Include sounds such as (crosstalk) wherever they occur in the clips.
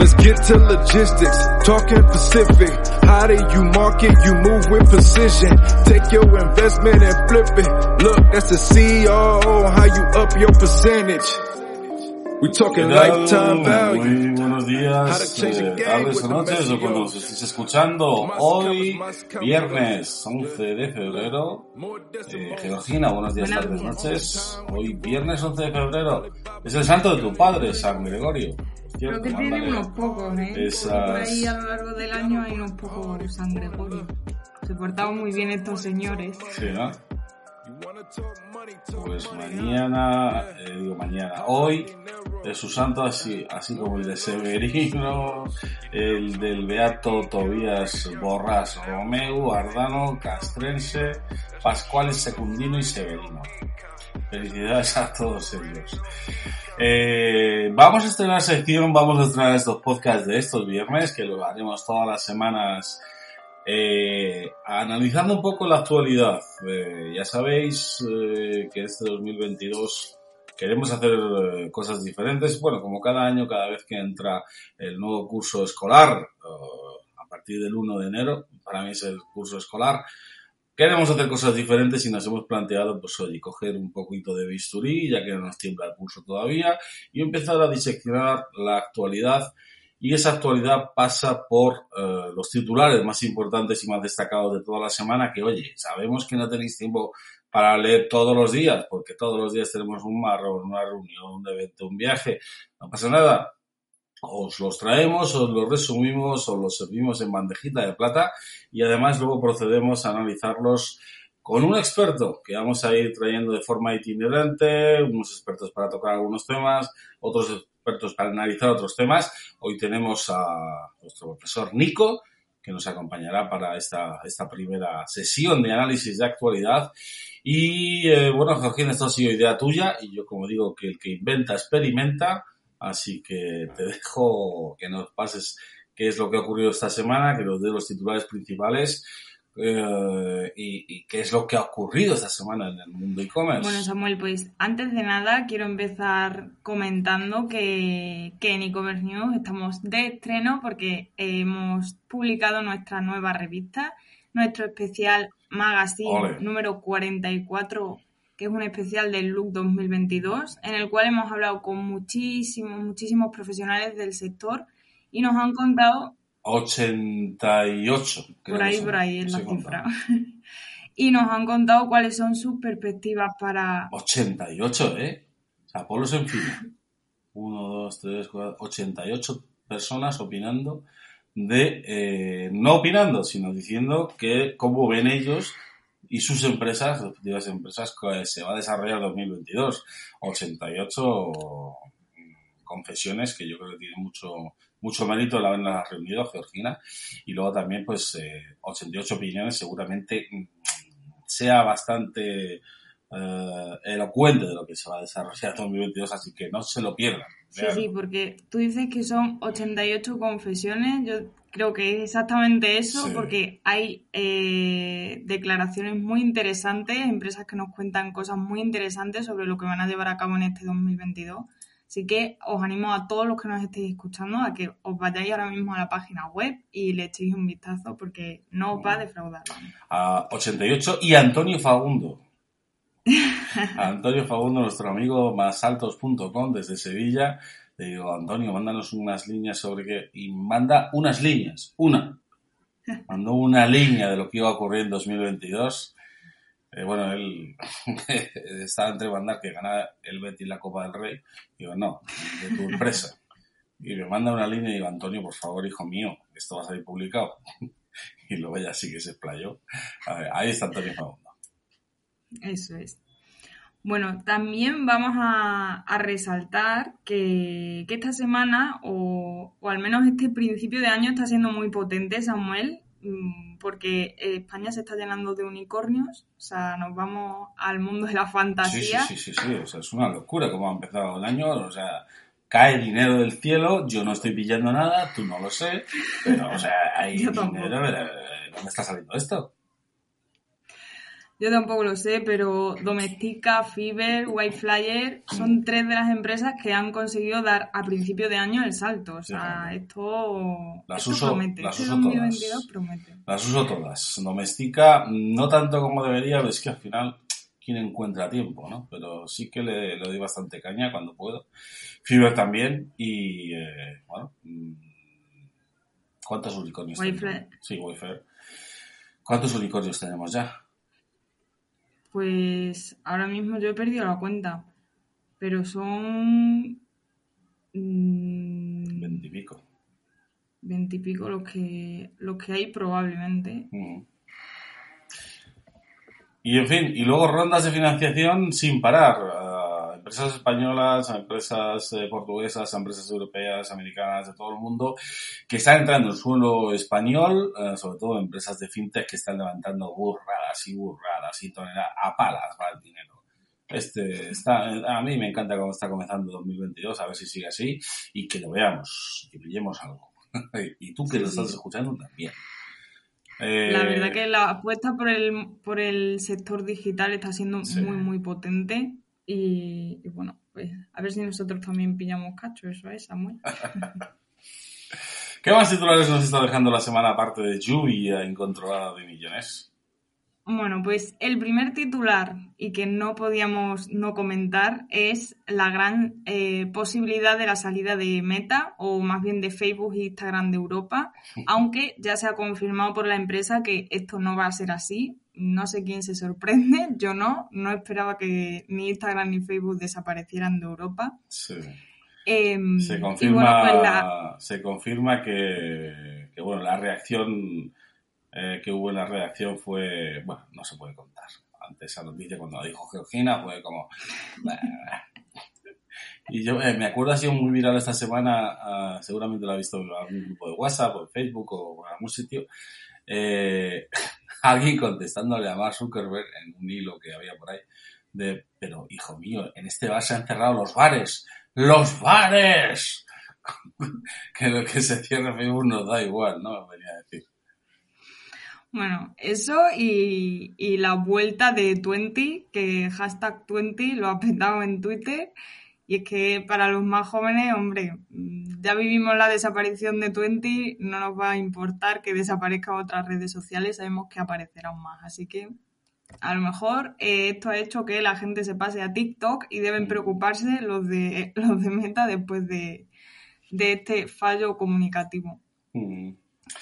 Let's get to logistics, talking Pacific. How do you market? You move with precision. Take your investment and flip it. Look, that's the CEO. How you up your percentage? We talking lifetime value. Muy buenos How to días, eh, game tardes with o noches, o cuando os estéis escuchando. Hoy, viernes 11 de febrero. Eh, Georgina, buenos días, Buenos tardes, días. noches. Hoy, viernes 11 de febrero, es el santo de tu padre, San Gregorio. Creo que tiene Mándale unos pocos, ¿eh? esas- Por ahí a lo largo del año hay unos pocos San Gregorio. Se portaban muy bien estos señores. Sí, ¿no? Pues mañana, eh, digo mañana, hoy es su santo así, así como el de Severino, el del Beato Tobías Borras Romeu, Ardano, Castrense, Pascual Secundino y Severino. Felicidades a todos ellos. Eh, vamos a estrenar sección, vamos a estrenar estos podcasts de estos viernes, que lo haremos todas las semanas eh, analizando un poco la actualidad. Eh, ya sabéis eh, que este 2022 queremos hacer eh, cosas diferentes. Bueno, como cada año, cada vez que entra el nuevo curso escolar, a partir del 1 de enero, para mí es el curso escolar, queremos hacer cosas diferentes y nos hemos planteado, pues oye, coger un poquito de bisturí, ya que no nos tiembla el pulso todavía, y empezar a diseccionar la actualidad y esa actualidad pasa por eh, los titulares más importantes y más destacados de toda la semana, que oye, sabemos que no tenéis tiempo para leer todos los días, porque todos los días tenemos un marrón, una reunión, un evento, un viaje, no pasa nada. Os los traemos, os los resumimos, os los servimos en bandejita de plata y además luego procedemos a analizarlos con un experto que vamos a ir trayendo de forma itinerante, unos expertos para tocar algunos temas, otros expertos para analizar otros temas. Hoy tenemos a nuestro profesor Nico, que nos acompañará para esta, esta primera sesión de análisis de actualidad. Y eh, bueno, Georgina, esto ha sido idea tuya y yo como digo que el que inventa experimenta, así que te dejo que nos pases qué es lo que ha ocurrido esta semana, que nos dé los titulares principales eh, y, y qué es lo que ha ocurrido esta semana en el mundo e-commerce. Bueno, Samuel, pues antes de nada quiero empezar comentando que, que en e-commerce news estamos de estreno porque hemos publicado nuestra nueva revista, nuestro especial magazine Ole. número 44, que es un especial del Look 2022, en el cual hemos hablado con muchísimos, muchísimos profesionales del sector y nos han contado 88. creo por ahí, son. por ahí es la cifra. (laughs) y nos han contado cuáles son sus perspectivas para 88, ¿eh? O sea, polos en fila. 1, 2, 3, 4, 88 personas opinando de, eh, no opinando, sino diciendo que cómo ven ellos y sus empresas, respectivas empresas, que se va a desarrollar 2022. 88 confesiones que yo creo que tienen mucho, mucho mérito el haberlas reunido, Georgina. Y luego también, pues, eh, 88 opiniones seguramente mm, sea bastante eh, elocuente de lo que se va a desarrollar en 2022, así que no se lo pierdan. Sí, sí, porque tú dices que son 88 confesiones, yo creo que es exactamente eso, Sí. porque hay eh, declaraciones muy interesantes, empresas que nos cuentan cosas muy interesantes sobre lo que van a llevar a cabo en este 2022. Así que os animo a todos los que nos estéis escuchando a que os vayáis ahora mismo a la página web y le echéis un vistazo porque no os va a defraudar. a 88 y Antonio Fagundo. Antonio Fagundo, nuestro amigo másaltos.com desde Sevilla. Le digo, Antonio, mándanos unas líneas sobre qué. Y manda unas líneas, una. Mandó una línea de lo que iba a ocurrir en 2022. Eh, bueno, él (laughs) estaba entre mandar que gana el Betis la Copa del Rey. Digo, no, de tu empresa. (laughs) Y me manda una línea y digo, Antonio, por favor, hijo mío, esto va a salir publicado. (laughs) Y luego ya sí que se explayó. A ver, ahí está Antonio Fagundo. Eso es. Bueno, también vamos a, a resaltar que, que esta semana, o, o al menos este principio de año, está siendo muy potente, Samuel, porque España se está llenando de unicornios, o sea, nos vamos al mundo de la Sí, sí, fantasía. sí, sí, sí, o sea, es una locura cómo ha empezado el año, o sea, cae dinero del cielo, yo no estoy pillando nada, tú no lo sé, pero, o sea, hay (laughs) dinero, ¿dónde está saliendo esto? Yo tampoco lo sé, pero Domestika, Fiverr, Whiteflyer son tres de las empresas que han conseguido dar a principio de año el salto. O sea, Sí, esto, Las esto uso- promete. las este uso todas. 2022 promete. Las uso todas. Domestica, no tanto como debería, pero es que al final, ¿quién encuentra tiempo, no? Pero sí que le, le doy bastante caña cuando puedo. Fiverr también, y, eh, bueno, mm, ¿cuántos unicornios tenemos? Sí, Wayfair. ¿Cuántos unicornios tenemos ya? Pues ahora mismo yo he perdido la cuenta, pero son mm, Veintipico. veintipico los que, los que hay probablemente. Mm. Y en fin, y luego rondas de financiación sin parar. Empresas españolas, a empresas eh, portuguesas, a empresas europeas, americanas, de todo el mundo, que están entrando en suelo español, eh, sobre todo empresas de fintech que están levantando burradas y burradas y toneladas, a palas va el dinero. Este está, a mí me encanta cómo está comenzando 2022, a ver si sigue así y que lo veamos, que pillemos algo. (laughs) y tú que Sí, lo estás sí. escuchando también. La Eh, verdad que la apuesta por el, por el sector digital está siendo Sí. muy, muy potente. Y, y bueno, pues a ver si nosotros también pillamos cacho, eso es, Samuel. (laughs) ¿Qué más titulares nos está dejando la semana aparte de lluvia incontrolada de millones? Bueno, pues el primer titular y que no podíamos no comentar es la gran eh, posibilidad de la salida de Meta o más bien de Facebook e Instagram de Europa, (laughs) aunque ya se ha confirmado por la empresa que esto no va a ser así. No sé quién se sorprende, (laughs) yo no, no esperaba que ni Instagram ni Facebook desaparecieran de Europa. Sí. Em, Se y confirma, bueno, pues la- se confirma que, que, bueno, la reacción eh, que hubo en la redacción fue, bueno, no se puede contar. Antes esa noticia cuando la dijo Georgina fue como... (laughs) Y yo eh, me acuerdo, ha sido muy viral esta semana, ah, seguramente lo ha visto en algún grupo de WhatsApp o en Facebook o en algún sitio, eh, (laughs) alguien contestándole a Mark Zuckerberg en un hilo que había por ahí, de, pero hijo mío, en este bar se han cerrado los bares, ¡los bares! (laughs) que lo que se cierre Facebook nos da igual, ¿no? Venía a decir. Bueno, eso y, y la vuelta de Twenty, que hashtag Twenty lo ha petado en Twitter. Y es que para los más jóvenes, hombre, ya vivimos la desaparición de Twenty, no nos va a importar que desaparezcan otras redes sociales, sabemos que aparecerán más. Así que a lo mejor eh, esto ha hecho que la gente se pase a TikTok y deben preocuparse los de, (laughs) los de Meta después de, de este fallo comunicativo. Mm,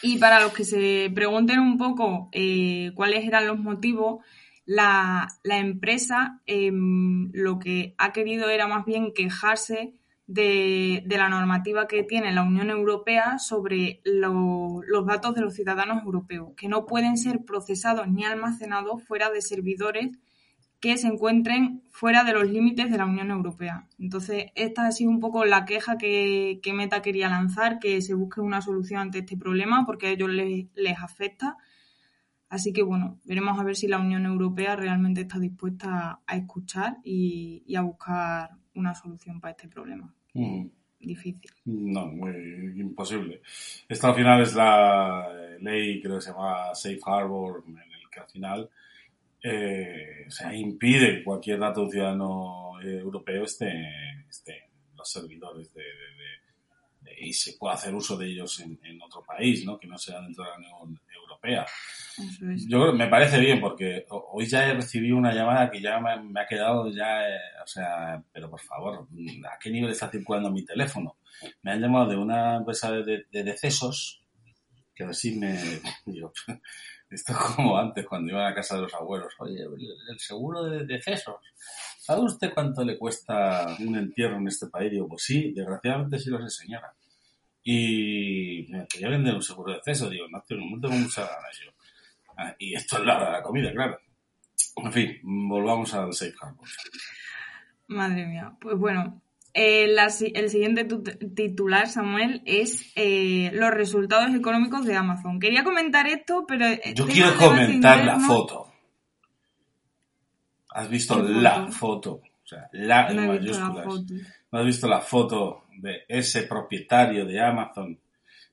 Y para los que se pregunten un poco eh, cuáles eran los motivos, la, la empresa em, lo que ha querido era más bien quejarse de, de la normativa que tiene la Unión Europea sobre lo- los datos de los ciudadanos europeos, que no pueden ser procesados ni almacenados fuera de servidores que se encuentren fuera de los límites de la Unión Europea. Entonces, esta ha sido un poco la queja que, que Meta quería lanzar, que se busque una solución ante este problema, porque a ellos les, les afecta. Así que, bueno, veremos a ver si la Unión Europea realmente está dispuesta a, escuchar y, y a buscar una solución para este problema. mm. Difícil. No, muy imposible. Esta al final es la eh, ley, creo que se llama Safe Harbor, en el que al final eh, o sea, impide que cualquier dato de un ciudadano eh, europeo esté, esté en los servidores de, de- de- de- y se pueda hacer uso de ellos en, en otro país, ¿no? que no sea dentro de la Unión Europea. Es. Yo creo me parece bien porque ho- hoy ya he recibido una llamada que ya me, me ha quedado ya, eh, o sea, pero por favor, ¿a qué nivel está circulando mi teléfono? Me han llamado de una empresa de, de- de decesos que así me (laughs) digo, (laughs) esto es como antes cuando iba a casa de los abuelos, oye, el, el seguro de decesos. ¿Sabe usted cuánto le cuesta un entierro en este país? Digo, pues sí, desgraciadamente sí lo sé, señora. Y me quería vender un seguro de decesos. Digo, no tengo, no tengo muchas ganas yo. Ah, y esto es la hora de la comida, claro. En fin, volvamos al Safe Harbor. Madre mía. Pues bueno, eh, la el siguiente tu- titular, Samuel, es eh, los resultados económicos de Amazon. Quería comentar esto, pero... eh, Yo quiero comentar la foto. ¿Has visto ¿Qué la foto? foto? O sea, la en visto la mayúsculas. foto. ¿No has visto la foto de ese propietario de Amazon?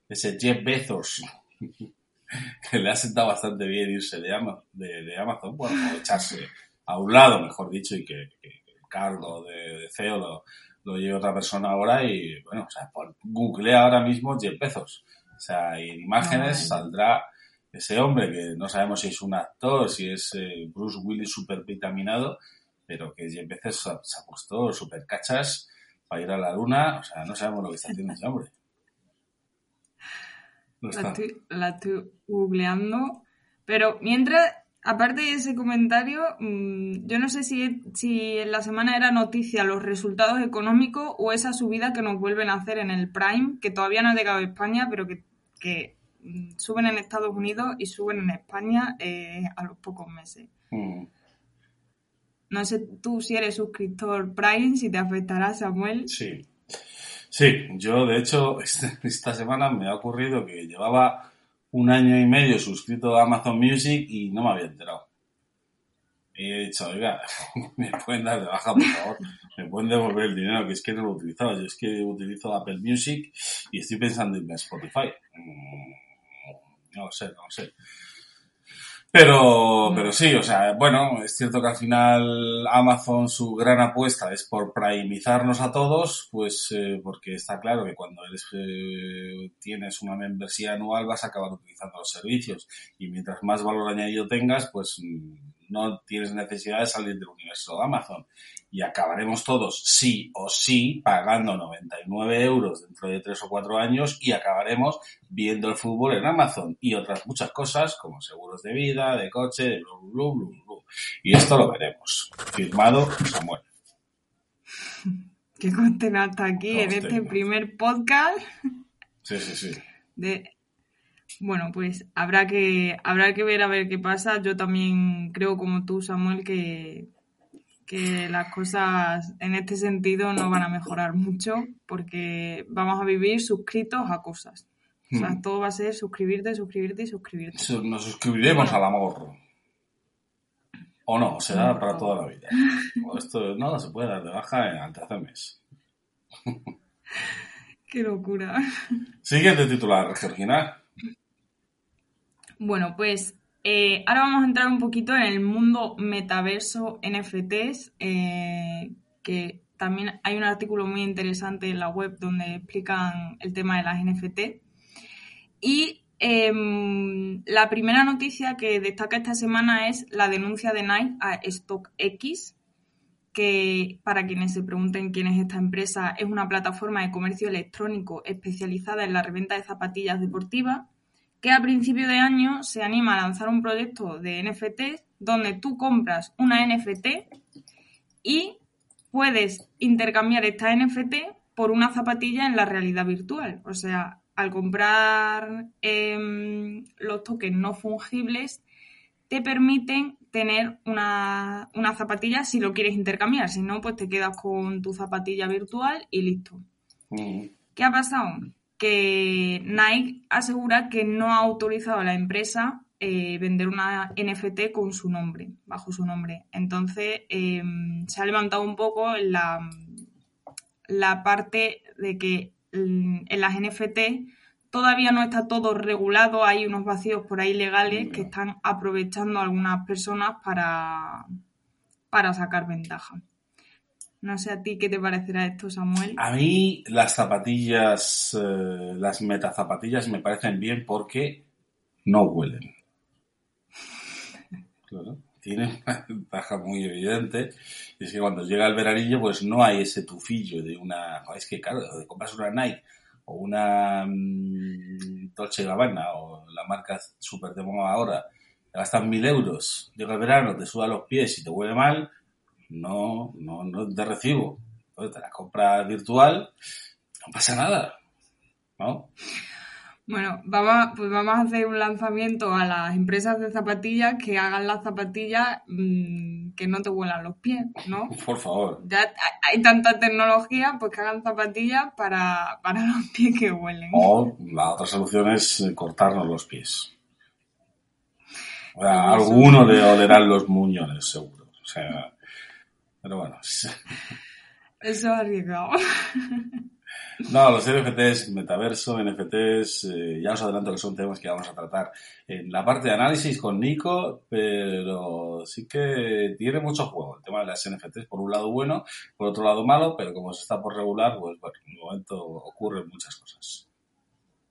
Ese Jeff Bezos. (laughs) que le ha sentado bastante bien irse de, Ama- de, de Amazon. Bueno, echarse a un lado, mejor dicho, y que, que el cargo de, de CEO lo, lo lleve otra persona ahora. Y bueno, o sea, por, googlea ahora mismo Jeff Bezos. O sea, y en imágenes saldrá ese hombre que no sabemos si es un actor, si es eh, Bruce Willis super vitaminado, pero que Jeff Bezos se ha, se ha puesto super cachas para ir a la luna. O sea, no sabemos lo que está haciendo ese hombre. No La estoy, la estoy googleando. Pero mientras, aparte de ese comentario, mm, yo no sé si, si en la semana era noticia los resultados económicos o esa subida que nos vuelven a hacer en el Prime, que todavía no ha llegado a España, pero que, que, mm, suben en Estados Unidos y suben en España eh, a los pocos meses. Mm, No sé tú si eres suscriptor Prime, si te afectará, Samuel. Sí. Sí, yo de hecho (laughs) este- esta semana me ha ocurrido que llevaba un año y medio suscrito a Amazon Music y no me había enterado. Y he dicho, oiga, (laughs) me pueden dar de baja, por favor, me pueden devolver el dinero, que es que no lo he utilizado. Yo es que utilizo Apple Music y estoy pensando en Spotify. Mm, No lo sé, no lo sé. Pero, pero sí, o sea, bueno, es cierto que al final Amazon su gran apuesta es por primizarnos a todos, pues eh, porque está claro que cuando eres eh, tienes una membresía anual vas a acabar utilizando los servicios. Y mientras más valor añadido tengas, pues mm, no tienes necesidad de salir del universo de Amazon y acabaremos todos sí o sí pagando 99 euros dentro de 3 o 4 años y acabaremos viendo el fútbol en Amazon y otras muchas cosas como seguros de vida, de coche, de blu, blu, blu, blu. Y esto lo veremos. Firmado Samuel. Que consten hasta aquí en este primer podcast. Sí, sí, sí. de bueno pues habrá que habrá que ver a ver qué pasa yo también creo como tú Samuel que que las cosas en este sentido no van a mejorar mucho porque vamos a vivir suscritos a cosas o sea Hmm. todo va a ser suscribirte suscribirte y suscribirte Su- Nos suscribiremos al amor. O no, será para toda la vida. Esto no se puede dar de baja en al tercer mes. qué locura Siguiente titular, Georgina. Bueno, pues eh, ahora vamos a entrar un poquito en el mundo metaverso NFTs, eh, que también hay un artículo muy interesante en la web donde explican el tema de las NFT. Y em, la primera noticia que destaca esta semana es la denuncia de Nike a StockX, que para quienes se pregunten quién es esta empresa, es una plataforma de comercio electrónico especializada en la reventa de zapatillas deportivas que a principio de año se anima a lanzar un proyecto de NFT donde tú compras una NFT y puedes intercambiar esta NFT por una zapatilla en la realidad virtual. O sea, al comprar em, los tokens no fungibles, te permiten tener una, una zapatilla si lo quieres intercambiar. Si no, pues te quedas con tu zapatilla virtual y listo. Mm, ¿Qué ha pasado? Que Nike asegura que no ha autorizado a la empresa eh, vender una NFT con su nombre, bajo su nombre. Entonces eh, se ha levantado un poco la, la parte de que mm, en las NFT todavía no está todo regulado, hay unos vacíos por ahí legales que están aprovechando algunas personas para, para sacar ventaja. No sé a ti qué te parecerá esto, Samuel. A mí las zapatillas, eh, las metazapatillas me parecen bien porque no huelen. (laughs) Claro, tiene una ventaja muy evidente. Y es que cuando llega el veranillo, pues no hay ese tufillo de una. Es que, claro, de compras una Nike o una mm, Dolce Gabbana o la marca super de moda ahora, te gastas mil euros, llega el verano, te suda los pies y te huele mal, no, no, no te recibo. Entonces te la compras virtual, no pasa nada, ¿no? Bueno, vamos, pues vamos a hacer un lanzamiento a las empresas de zapatillas que hagan las zapatillas mmm, que no te huelan los pies, ¿no? (laughs) Por favor. Ya hay tanta tecnología, pues que hagan zapatillas para, para los (laughs) pies que huelen. O la otra solución es eh, cortarnos los pies. O sea, alguno de olerán los muñones, seguro. O sea, pero bueno. Eso es arriesgado. (laughs) No, los NFTs, metaverso, NFTs, eh, ya os adelanto que son temas que vamos a tratar en la parte de análisis con Nico, pero sí que tiene mucho juego el tema de las NFTs, por un lado bueno, por otro lado malo, pero como se está por regular, pues bueno, en un momento ocurren muchas cosas.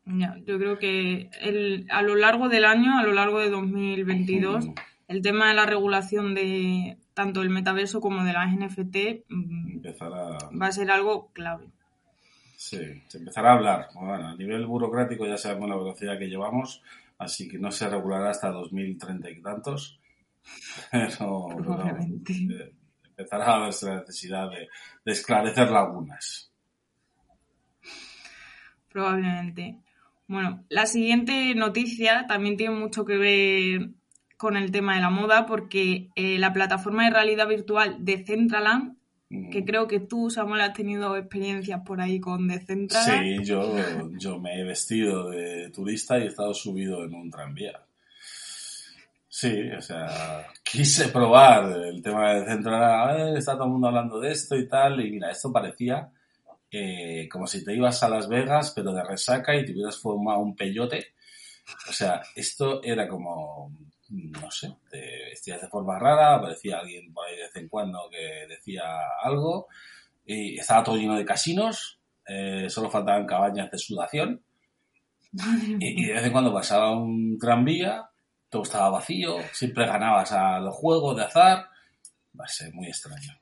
Yo creo que el, a lo largo del año, a lo largo de 2022, el tema de la regulación de tanto el metaverso como de las NFT mm, va a ser algo clave. Sí, se empezará a hablar. Bueno, a nivel burocrático ya sabemos la velocidad que llevamos, así que no se regulará hasta 2030 y tantos. (laughs) Pero, pero eh, empezará a verse la necesidad de, de esclarecer lagunas. Probablemente. Bueno, la siguiente noticia también tiene mucho que ver con el tema de la moda porque eh, la plataforma de realidad virtual de Centraland que creo que tú, Samuel, has tenido experiencias por ahí con Decentraland. Sí, yo, yo me he vestido de turista y he estado subido en un tranvía. Sí, o sea, quise probar el tema de Decentraland. Está todo el mundo hablando de esto y tal. Y mira, esto parecía eh, como si te ibas a Las Vegas, pero de resaca y te hubieras formado un peyote. O sea, esto era como no sé, te vestías de forma rara, aparecía alguien por ahí de vez en cuando que decía algo, y estaba todo lleno de casinos, eh, solo faltaban cabañas de sudación, y, y, de vez en cuando pasaba un tranvía, todo estaba vacío, siempre ganabas a los juegos de azar, va a ser muy extraño.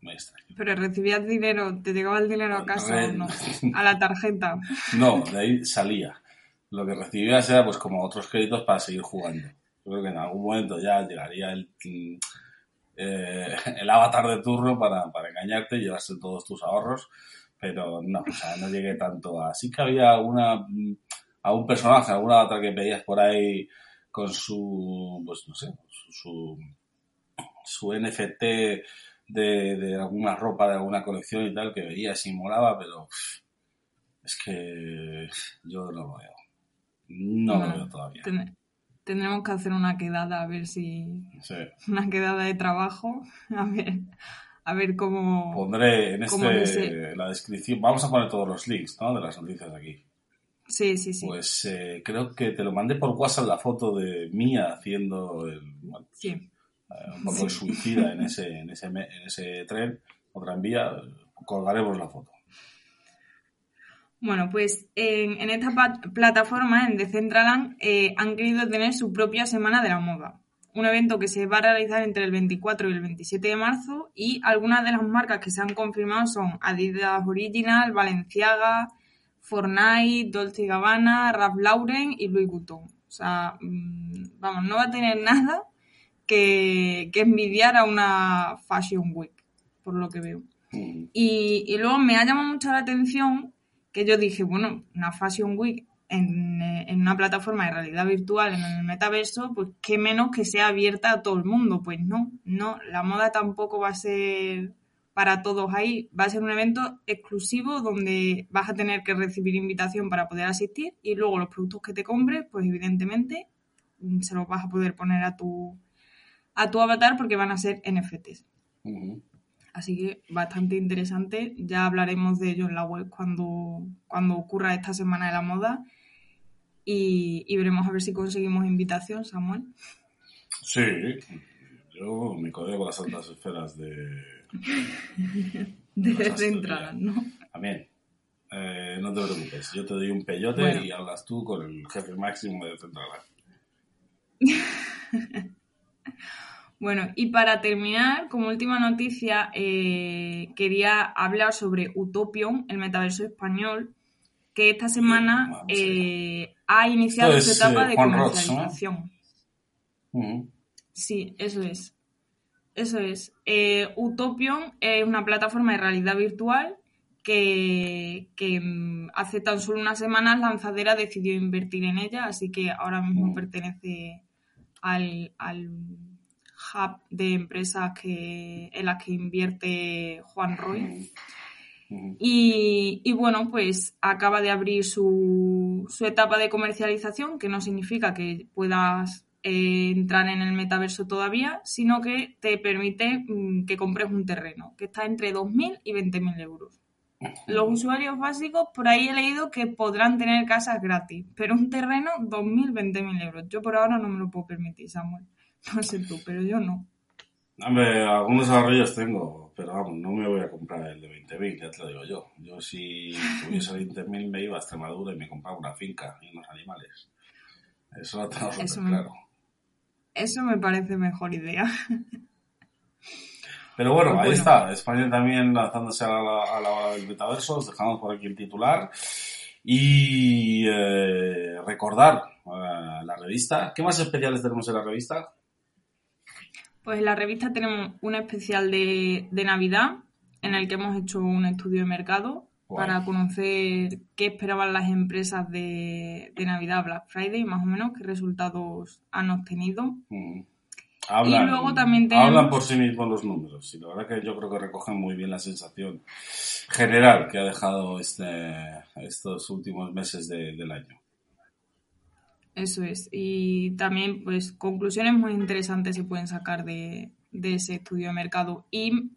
Muy extraño. Pero recibías dinero, te llegaba el dinero a casa o no, (laughs) a la tarjeta. No, de ahí salía. Lo que recibías era pues como otros créditos para seguir jugando. Yo creo que en algún momento ya llegaría el, eh, (laughs) el avatar de turno para, para engañarte y llevarse todos tus ahorros, pero no, o sea, no llegué tanto a... Sí que había una, a un personaje, alguna avatar que veías por ahí con su, pues no sé, su, su, su NFT de, de, alguna ropa de alguna colección y tal que veías y molaba, pero es que yo no lo veo. No, no lo veo todavía. Ten tendremos que hacer una quedada a ver si sí. (laughs) una quedada de trabajo (laughs) a ver a ver cómo pondré en este la descripción vamos a poner todos los links ¿no? de las noticias aquí sí sí sí pues eh, creo que te lo mandé por WhatsApp la foto de Mía haciendo el bueno, sí. eh, un poco de suicida en ese en ese en ese tren o tranvía colgaremos la foto bueno, pues en, en esta plataforma, en Decentraland, eh, han querido tener su propia Semana de la Moda. Un evento que se va a realizar entre el 24 y el 27 de marzo y algunas de las marcas que se han confirmado son Adidas Original, Balenciaga, Fortnite, Dolce Gabbana, Ralph Lauren y Louis Vuitton. O sea, mmm, vamos, no va a tener (laughs) nada que, que envidiar a una Fashion Week, por lo que veo. Mm. Y, y luego me ha llamado mucho la atención que yo dije, bueno, una Fashion Week en, en, una plataforma de realidad virtual, en el metaverso, pues qué menos que sea abierta a todo el mundo. Pues no, no, la moda tampoco va a ser para todos ahí. Va a ser un evento exclusivo donde vas a tener que recibir invitación para poder asistir y luego los productos que te compres, pues evidentemente se los vas a poder poner a tu, a tu avatar porque van a ser NFTs. Uh -huh. Así que bastante interesante. Ya hablaremos de ello en la web cuando, cuando ocurra esta semana de la moda. Y, y veremos a ver si conseguimos invitación, Samuel. Sí, yo me codeo con las altas esferas de. (laughs) de Decentraland, ¿no? También. Eh, no te preocupes, yo te doy un peyote bueno. y hablas tú con el jefe máximo de Decentraland. (laughs) Bueno, y para terminar, como última noticia, eh, quería hablar sobre Utopion, el metaverso español, que esta semana eh, ha iniciado su etapa eh, de comercialización. Ross, ¿no? -huh. Sí, eso es. Eso es. Eh, Utopion es una plataforma de realidad virtual que, que mm, hace tan solo unas semanas Lanzadera decidió invertir en ella, así que ahora mismo pertenece al, al hub de empresas que, en las que invierte Juan Roy. Y, y bueno, pues acaba de abrir su, su etapa de comercialización, que no significa que puedas eh, entrar en el metaverso todavía, sino que te permite mm, que compres un terreno, que está entre 2.000 y 20.000 euros. Los usuarios básicos, por ahí he leído que podrán tener casas gratis, pero un terreno, 2.000, 20.000 euros. Yo por ahora no me lo puedo permitir, Samuel. No sé tú, pero yo no. Hombre, algunos ahorrillos tengo, pero vamos, no me voy a comprar el de 20.000, ya te lo digo yo. Yo si tuviese 20.000 me iba a Extremadura y me compraba una finca y unos animales. Eso lo tengo Eso me- claro. Eso me parece mejor idea. (laughs) Pero bueno, Pues ahí está. España también lanzándose a la, a la hora del metaverso. Os dejamos por aquí el titular. Y eh, recordar eh, la revista. ¿Qué más especiales tenemos en la revista? Pues en la revista tenemos un especial de, de Navidad en el que hemos hecho un estudio de mercado para conocer qué esperaban las empresas de, de Navidad, Black Friday, más o menos, qué resultados han obtenido. Mm. Hablan, Y luego también tenemos- hablan por sí mismos los números. Y la verdad que yo creo que recogen muy bien la sensación general que ha dejado este, estos últimos meses de- del año. Eso es. Y también, pues, conclusiones muy interesantes se pueden sacar de, de ese estudio de mercado. Y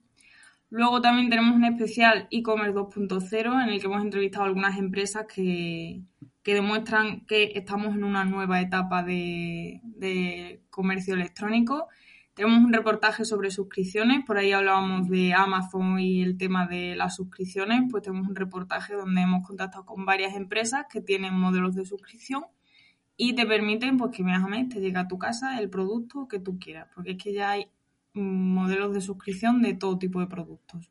luego también tenemos un especial e-commerce 2.0 en el que hemos entrevistado algunas empresas que, que demuestran que estamos en una nueva etapa de, de comercio electrónico. Tenemos un reportaje sobre suscripciones, por ahí hablábamos de Amazon y el tema de las suscripciones, pues tenemos un reportaje donde hemos contactado con varias empresas que tienen modelos de suscripción y te permiten pues que mes a mes te llega a tu casa el producto que tú quieras, porque es que ya hay modelos de suscripción de todo tipo de productos.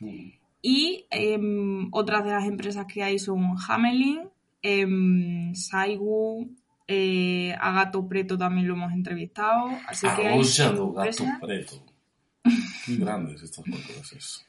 Mm. Y em, otras de las empresas que hay son Hamelin, em, Saigu, eh, a Gato Preto también lo hemos entrevistado, así que hay gato preto. Qué grandes estos portugueses.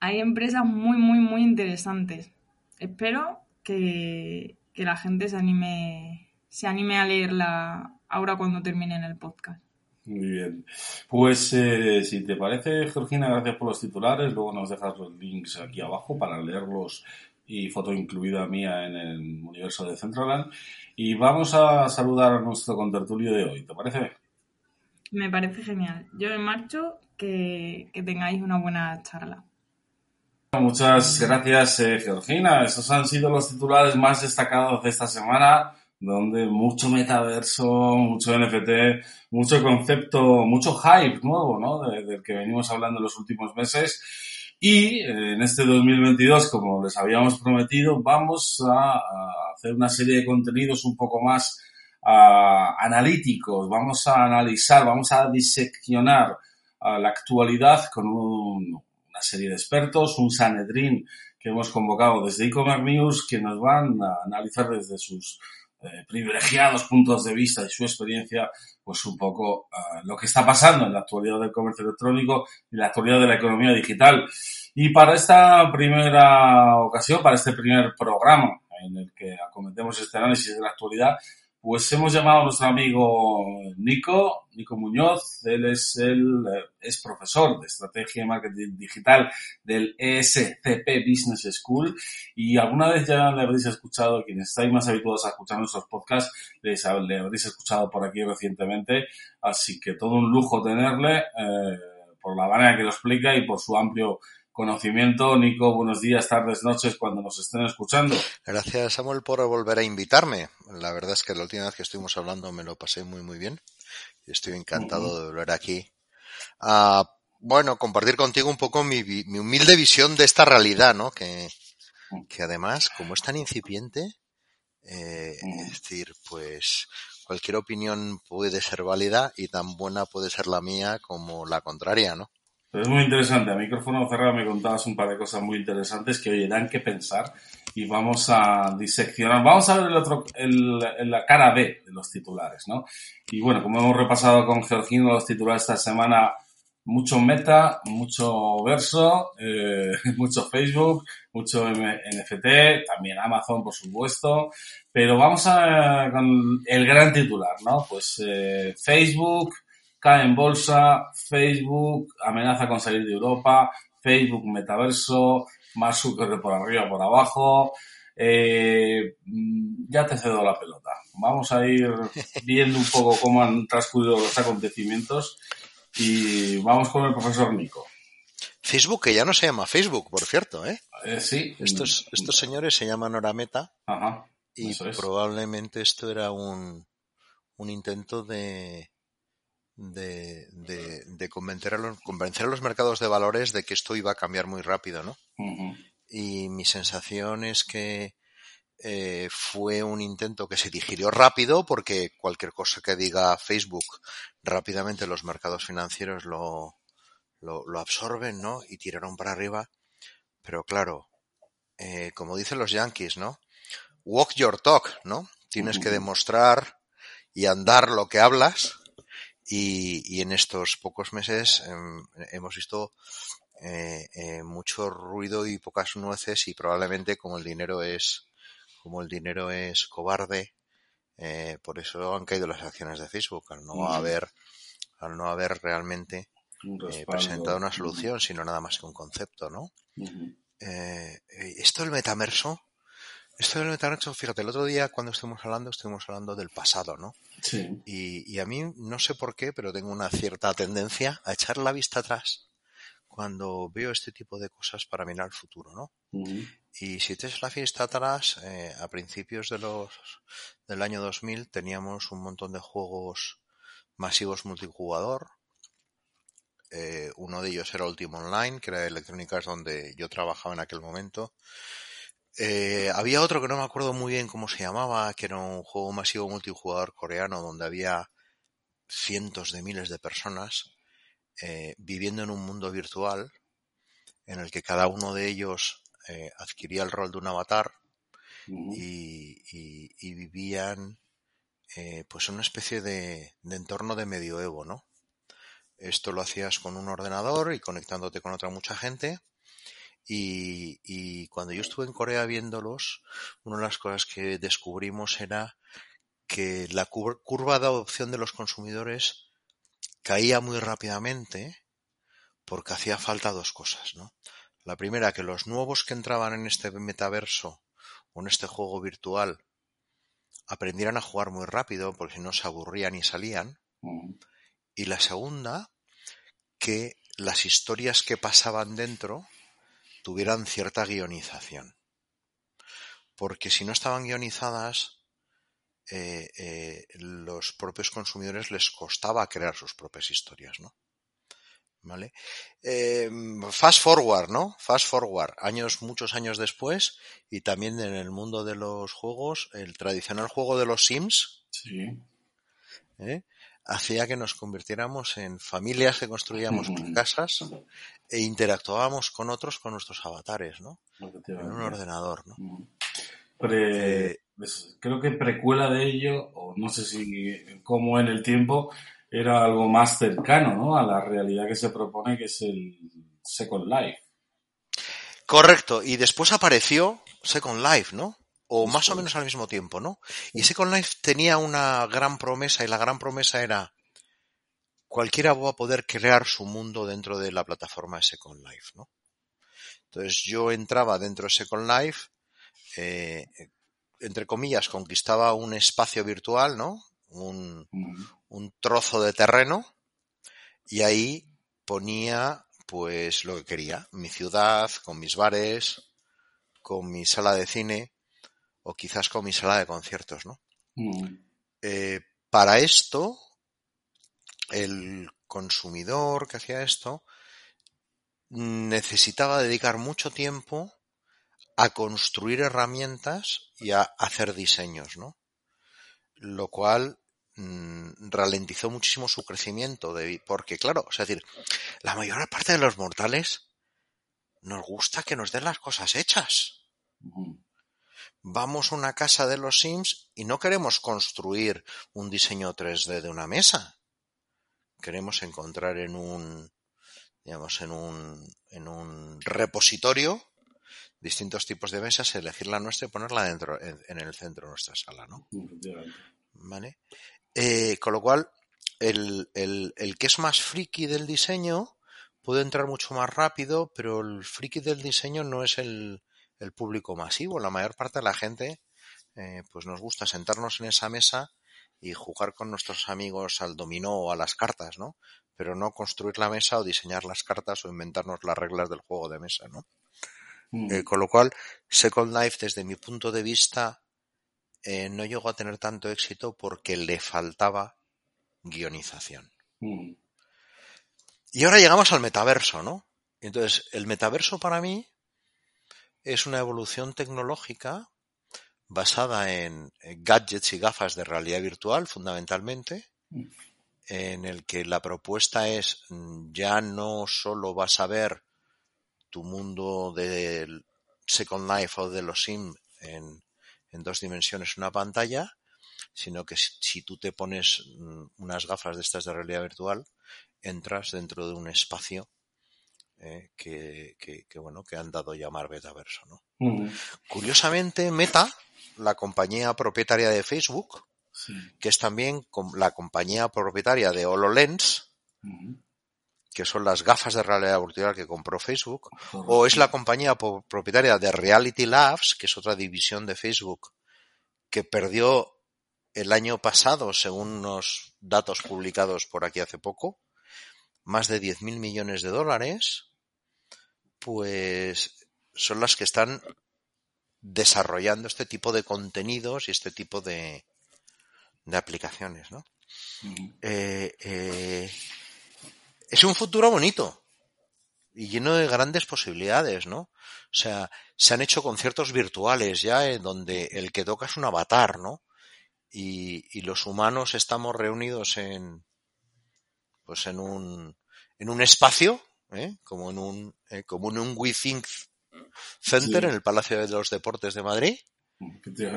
hay empresas muy, muy, muy interesantes. Espero que, que la gente se anime, se anime a leerla ahora cuando terminen el podcast. Muy bien. Pues eh, si te parece, Georgina, gracias por los titulares. Luego nos dejas los links aquí abajo para leerlos y foto incluida mía en el universo de Centraland. Y vamos a saludar a nuestro contertulio de hoy. ¿Te parece? Me parece genial. Yo me marcho, que, que tengáis una buena charla. Muchas gracias, eh, Georgina. Esos han sido los titulares más destacados de esta semana, donde mucho metaverso, mucho NFT, mucho concepto, mucho hype nuevo, ¿no? De- del que venimos hablando en los últimos meses. Y eh, en este 2022, como les habíamos prometido, vamos a, a hacer una serie de contenidos un poco más analíticos. Vamos a analizar, vamos a diseccionar ah, la actualidad con un, serie de expertos, un Sanedrín que hemos convocado desde e-commerce news que nos van a analizar desde sus eh, privilegiados puntos de vista y su experiencia, pues un poco uh, lo que está pasando en la actualidad del comercio electrónico y la actualidad de la economía digital. Y para esta primera ocasión, para este primer programa en el que acometemos este análisis de la actualidad, pues hemos llamado a nuestro amigo Nico, Nico Muñoz, él es el es profesor de estrategia y marketing digital del ESCP Business School. Y alguna vez ya le habréis escuchado, quienes estáis más habituados a escuchar nuestros podcasts, les, le habréis escuchado por aquí recientemente, así que todo un lujo tenerle eh, por la manera que lo explica y por su amplio conocimiento. Nico, buenos días, tardes, noches, cuando nos estén escuchando. Gracias, Samuel, por volver a invitarme. La verdad es que la última vez que estuvimos hablando me lo pasé muy, muy bien. Estoy encantado uh -huh. de volver aquí a, bueno, compartir contigo un poco mi, mi humilde visión de esta realidad, ¿no? Que, que además, como es tan incipiente, eh, es decir, pues cualquier opinión puede ser válida y tan buena puede ser la mía como la contraria, ¿no? Pero es muy interesante. A micrófono cerrado me contabas un par de cosas muy interesantes que, oye, dan que pensar y vamos a diseccionar. Vamos a ver el otro, el, el, la cara B de los titulares, ¿no? Y bueno, como hemos repasado con Georgino los titulares esta semana, mucho meta, mucho verso, eh, (laughs) mucho Facebook, mucho NFT, también Amazon, por supuesto. Pero vamos a con el gran titular, ¿no? Pues eh, Facebook cae en bolsa, Facebook amenaza con salir de Europa, Facebook metaverso, más Zuckerberg por arriba, por abajo. Eh, mm, ya te cedo la pelota. Vamos a ir viendo un poco cómo han transcurrido los acontecimientos y vamos con el profesor Nico. Facebook, que ya no se llama Facebook, por cierto, ¿eh? Eh, sí. Estos, estos señores se llaman ahora Meta Ajá. y es. probablemente esto era un, un intento de, de, de, de convencer, a los, convencer a los mercados de valores de que esto iba a cambiar muy rápido, ¿no? Y mi sensación es que eh, fue un intento que se digirió rápido porque cualquier cosa que diga Facebook rápidamente los mercados financieros lo, lo, lo absorben, ¿no? Y tiraron para arriba. Pero claro, eh, como dicen los yankees, ¿no? Walk your talk, ¿no? Tienes que demostrar y andar lo que hablas. Y, y en estos pocos meses em, hemos visto eh, eh, mucho ruido y pocas nueces y probablemente como el dinero es como el dinero es cobarde eh, por eso han caído las acciones de Facebook al no haber al no haber realmente Un eh, presentado una solución sino nada más que un concepto no eh, eh, esto del metaverso esto del metaverso fíjate el otro día cuando estuvimos hablando estuvimos hablando del pasado no Sí. y, y a mí no sé por qué, pero tengo una cierta tendencia a echar la vista atrás cuando veo este tipo de cosas para mirar al futuro, ¿no? Y si te echas la vista atrás, eh, a principios de los del año 2000 teníamos un montón de juegos masivos multijugador. Eh, uno de ellos era Ultima Online, que era de Electronic Arts donde yo trabajaba en aquel momento. Eh, había otro que no me acuerdo muy bien cómo se llamaba, que era un juego masivo multijugador coreano donde había cientos de miles de personas eh, viviendo en un mundo virtual en el que cada uno de ellos eh, adquiría el rol de un avatar y, y- y vivían eh, pues en una especie de, de entorno de medioevo, ¿no? Esto lo hacías con un ordenador y conectándote con otra mucha gente. Y, y cuando yo estuve en Corea viéndolos, una de las cosas que descubrimos era que la cur- curva de adopción de los consumidores caía muy rápidamente porque hacía falta dos cosas, ¿no? La primera, que los nuevos que entraban en este metaverso o en este juego virtual aprendieran a jugar muy rápido porque si no se aburrían y salían. Y la segunda, que las historias que pasaban dentro tuvieran cierta guionización. Porque si no estaban guionizadas, eh, eh, los propios consumidores les costaba crear sus propias historias, ¿no? ¿Vale? Eh, fast forward, ¿no? Fast forward, años, muchos años después, y también en el mundo de los juegos, el tradicional juego de los Sims, Sí. ¿eh? Hacía que nos convirtiéramos en familias que construíamos casas e interactuábamos con otros con nuestros avatares, ¿no? En un ordenador, ¿no? Pre- Eh, pues, creo que precuela de ello, o no sé si como en el tiempo, era algo más cercano ¿no? a la realidad que se propone, que es el Second Life. Correcto, y después apareció Second Life, ¿no? O más o menos al mismo tiempo, ¿no? Y Second Life tenía una gran promesa, y la gran promesa era cualquiera va a poder crear su mundo dentro de la plataforma de Second Life, ¿no? Entonces yo entraba dentro de Second Life, eh, entre comillas, conquistaba un espacio virtual, ¿no? Un, un trozo de terreno y ahí ponía pues lo que quería, mi ciudad, con mis bares, con mi sala de cine o quizás con mi sala de conciertos, ¿no? Ujú. Eh, para esto, el consumidor que hacía esto necesitaba dedicar mucho tiempo a construir herramientas y a hacer diseños, ¿no? Lo cual mm, ralentizó muchísimo su crecimiento, de, porque claro, es decir, la mayor parte de los mortales nos gusta que nos den las cosas hechas. Vamos a una casa de los Sims y no queremos construir un diseño 3D de una mesa. Queremos encontrar en un digamos, en un, en un repositorio, distintos tipos de mesas, elegir la nuestra y ponerla dentro, en, en el centro de nuestra sala, ¿no? ¿Vale? Eh, con lo cual, el, el, el que es más friki del diseño puede entrar mucho más rápido, pero el friki del diseño no es el, el público masivo. La mayor parte de la gente, eh, pues nos gusta sentarnos en esa mesa y jugar con nuestros amigos al dominó o a las cartas, ¿no? Pero no construir la mesa o diseñar las cartas o inventarnos las reglas del juego de mesa, ¿no? Mm. Eh, con lo cual, Second Life, desde mi punto de vista, eh, no llegó a tener tanto éxito porque le faltaba guionización. Mm. Y ahora llegamos al metaverso, ¿no? Entonces, el metaverso para mí es una evolución tecnológica basada en eh, gadgets y gafas de realidad virtual, fundamentalmente, Mm. en el que la propuesta es mm, ya no solo vas a ver tu mundo del Second Life o de los Sim en, en dos dimensiones en una pantalla, sino que si, si tú te pones mm, unas gafas de estas de realidad virtual, entras dentro de un espacio eh, que, que, que, bueno que han dado llamar metaverso, ¿no? Curiosamente, Meta, la compañía propietaria de Facebook, Sí. que es también la compañía propietaria de HoloLens, que son las gafas de realidad virtual que compró Facebook, o es la compañía propietaria de Reality Labs, que es otra división de Facebook, que perdió el año pasado, según unos datos publicados por aquí hace poco, más de 10.000 millones de dólares, pues son las que están desarrollando este tipo de contenidos y este tipo de, de aplicaciones, ¿no? Eh, eh, es un futuro bonito y lleno de grandes posibilidades, ¿no? O sea, se han hecho conciertos virtuales ya en donde el que toca es un avatar, ¿no? Y, y los humanos estamos reunidos en, pues en un, en un espacio, ¿eh? como en un, eh, como en un WeThink Center Sí. en el Palacio de los Deportes de Madrid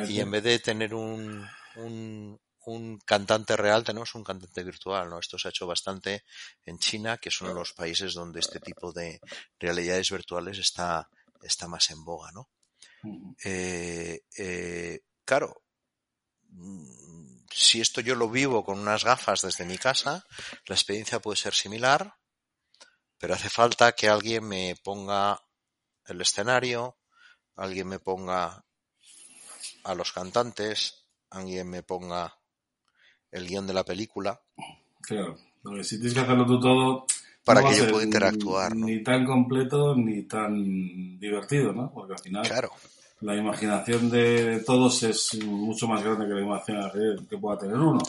y en vez de tener un, un, un cantante real, tenemos un cantante virtual, ¿no? Esto se ha hecho bastante en China, que es uno de los países donde este tipo de realidades virtuales está, está más en boga, ¿no? Eh, eh, claro, mm, si esto yo lo vivo con unas gafas desde mi casa, la experiencia puede ser similar, pero hace falta que alguien me ponga el escenario, alguien me ponga a los cantantes, alguien me ponga el guion de la película, Claro. Porque si tienes que hacerlo tú todo. Para no que yo pueda interactuar, ¿no? Ni tan completo ni tan divertido, ¿no? Porque al final claro. la imaginación de todos es mucho más grande que la imaginación que pueda tener uno.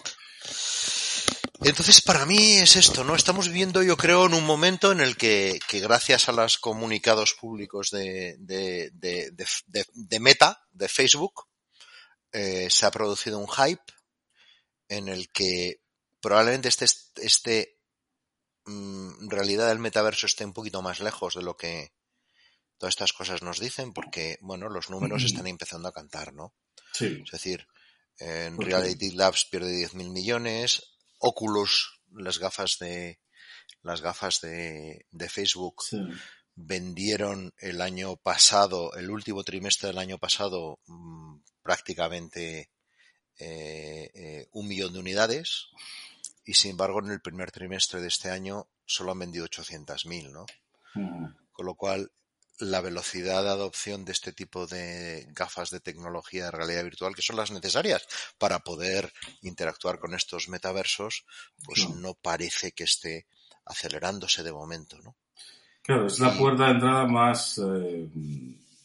Entonces, para mí es esto, ¿no? Estamos viviendo, yo creo, en un momento en el que, que gracias a los comunicados públicos de, de, de, de, de- de Meta, de Facebook, eh, se ha producido un hype en el que probablemente este, este mm, en realidad el metaverso esté un poquito más lejos de lo que todas estas cosas nos dicen, porque, bueno, los números están empezando a cantar, ¿no? Sí. Es decir, en Pues. Reality Labs pierde 10.000 millones, Oculus, las gafas de las gafas de, de Facebook Sí. vendieron el año pasado, el último trimestre del año pasado, mm, prácticamente eh, eh, un millón de unidades y sin embargo en el primer trimestre de este año solo han vendido 800.000, ¿no? Mm. Con lo cual, la velocidad de adopción de este tipo de gafas de tecnología de realidad virtual, que son las necesarias para poder interactuar con estos metaversos, pues no parece que esté acelerándose de momento, ¿no? Claro, es la puerta de entrada más, eh,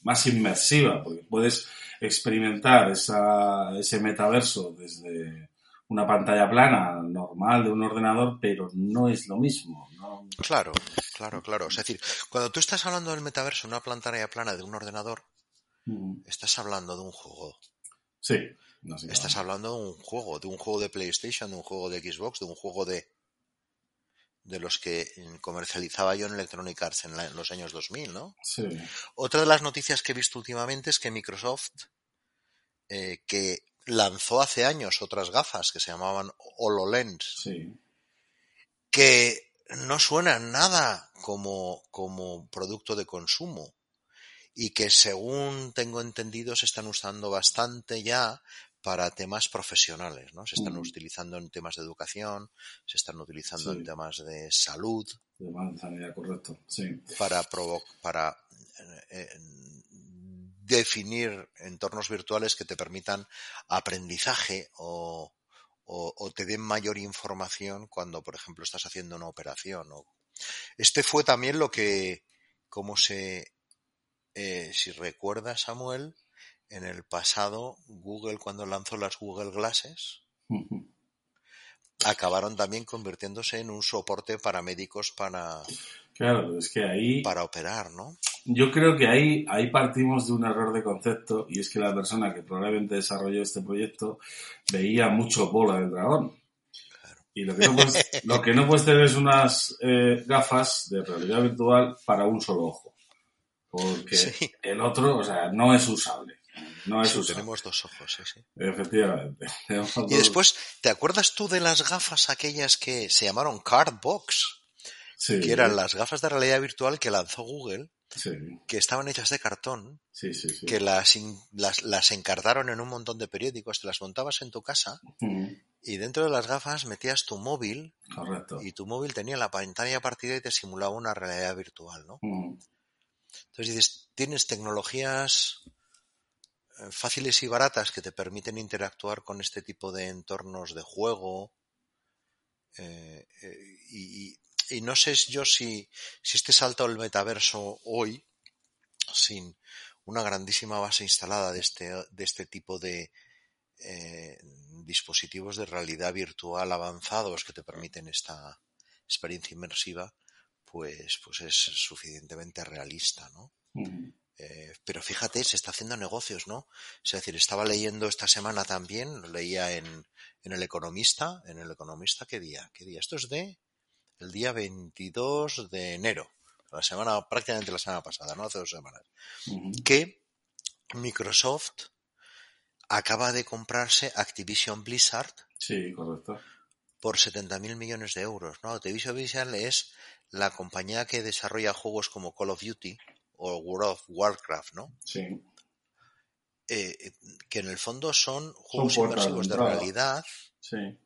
más inmersiva, porque puedes experimentar esa, ese metaverso desde una pantalla plana normal de un ordenador, pero no es lo mismo. ¿no? Claro, claro, claro. Es decir, cuando tú estás hablando del metaverso en una pantalla plana de un ordenador, Mm. estás hablando de un juego. Sí. No sé, Estás hablando de un juego, de un juego de PlayStation, de un juego de Xbox, de un juego de de los que comercializaba yo en Electronic Arts en, la- en los años 2000, ¿no? Sí. Otra de las noticias que he visto últimamente es que Microsoft, eh, que lanzó hace años otras gafas que se llamaban HoloLens, Sí. que no suena nada como, como producto de consumo y que según tengo entendido se están usando bastante ya para temas profesionales, ¿no? Se están utilizando en temas de educación, se están utilizando Sí. en temas de salud, De sanidad, correcto. Sí. para para eh, definir entornos virtuales que te permitan aprendizaje o, o- o te den mayor información cuando, por ejemplo, estás haciendo una operación. o- Este fue también lo que, como se, eh, si recuerdas, Samuel, en el pasado, Google, cuando lanzó las Google Glasses, acabaron también convirtiéndose en un soporte para médicos para, Claro, es que ahí para operar, ¿no? Yo creo que ahí, ahí partimos de un error de concepto y es que la persona que probablemente desarrolló este proyecto veía mucho bola del dragón. Y lo que no puedes, (laughs) lo que no puedes tener es unas eh, gafas de realidad virtual para un solo ojo. Porque Sí. el otro, o sea, no es usable. No es Sí, usable. tenemos dos ojos, sí, sí. Efectivamente. (laughs) Y después, ¿te acuerdas tú de las gafas aquellas que se llamaron Cardbox? sí, Que eran las gafas de realidad virtual que lanzó Google, Sí, que estaban hechas de cartón, sí, sí. sí. que las, las, las encartaron en un montón de periódicos, te las montabas en tu casa y dentro de las gafas metías tu móvil Correcto. y tu móvil tenía la pantalla partida y te simulaba una realidad virtual, ¿no? Entonces dices, tienes tecnologías eh, fáciles y baratas que te permiten interactuar con este tipo de entornos de juego. eh, eh, y, y- y no sé yo si, si este salto al metaverso hoy, sin una grandísima base instalada de este, de este tipo de eh, dispositivos de realidad virtual avanzados que te permiten esta experiencia inmersiva, pues, pues es suficientemente realista, ¿no? ujú. Eh, pero fíjate, se está haciendo negocios, ¿no? Es decir, estaba leyendo esta semana también, lo leía en, en El Economista, en El Economista, ¿qué día? ¿Qué día? Esto es de el día 22 de enero, la semana, prácticamente la semana pasada, ¿no? Hace dos semanas. Que Microsoft acaba de comprarse Activision Blizzard Sí, correcto. por 70.000 millones de euros, ¿no? Activision Blizzard es la compañía que desarrolla juegos como Call of Duty o World of Warcraft, ¿no? Sí. eh, que en el fondo son juegos puertas de inmersivos de realidad, Sí.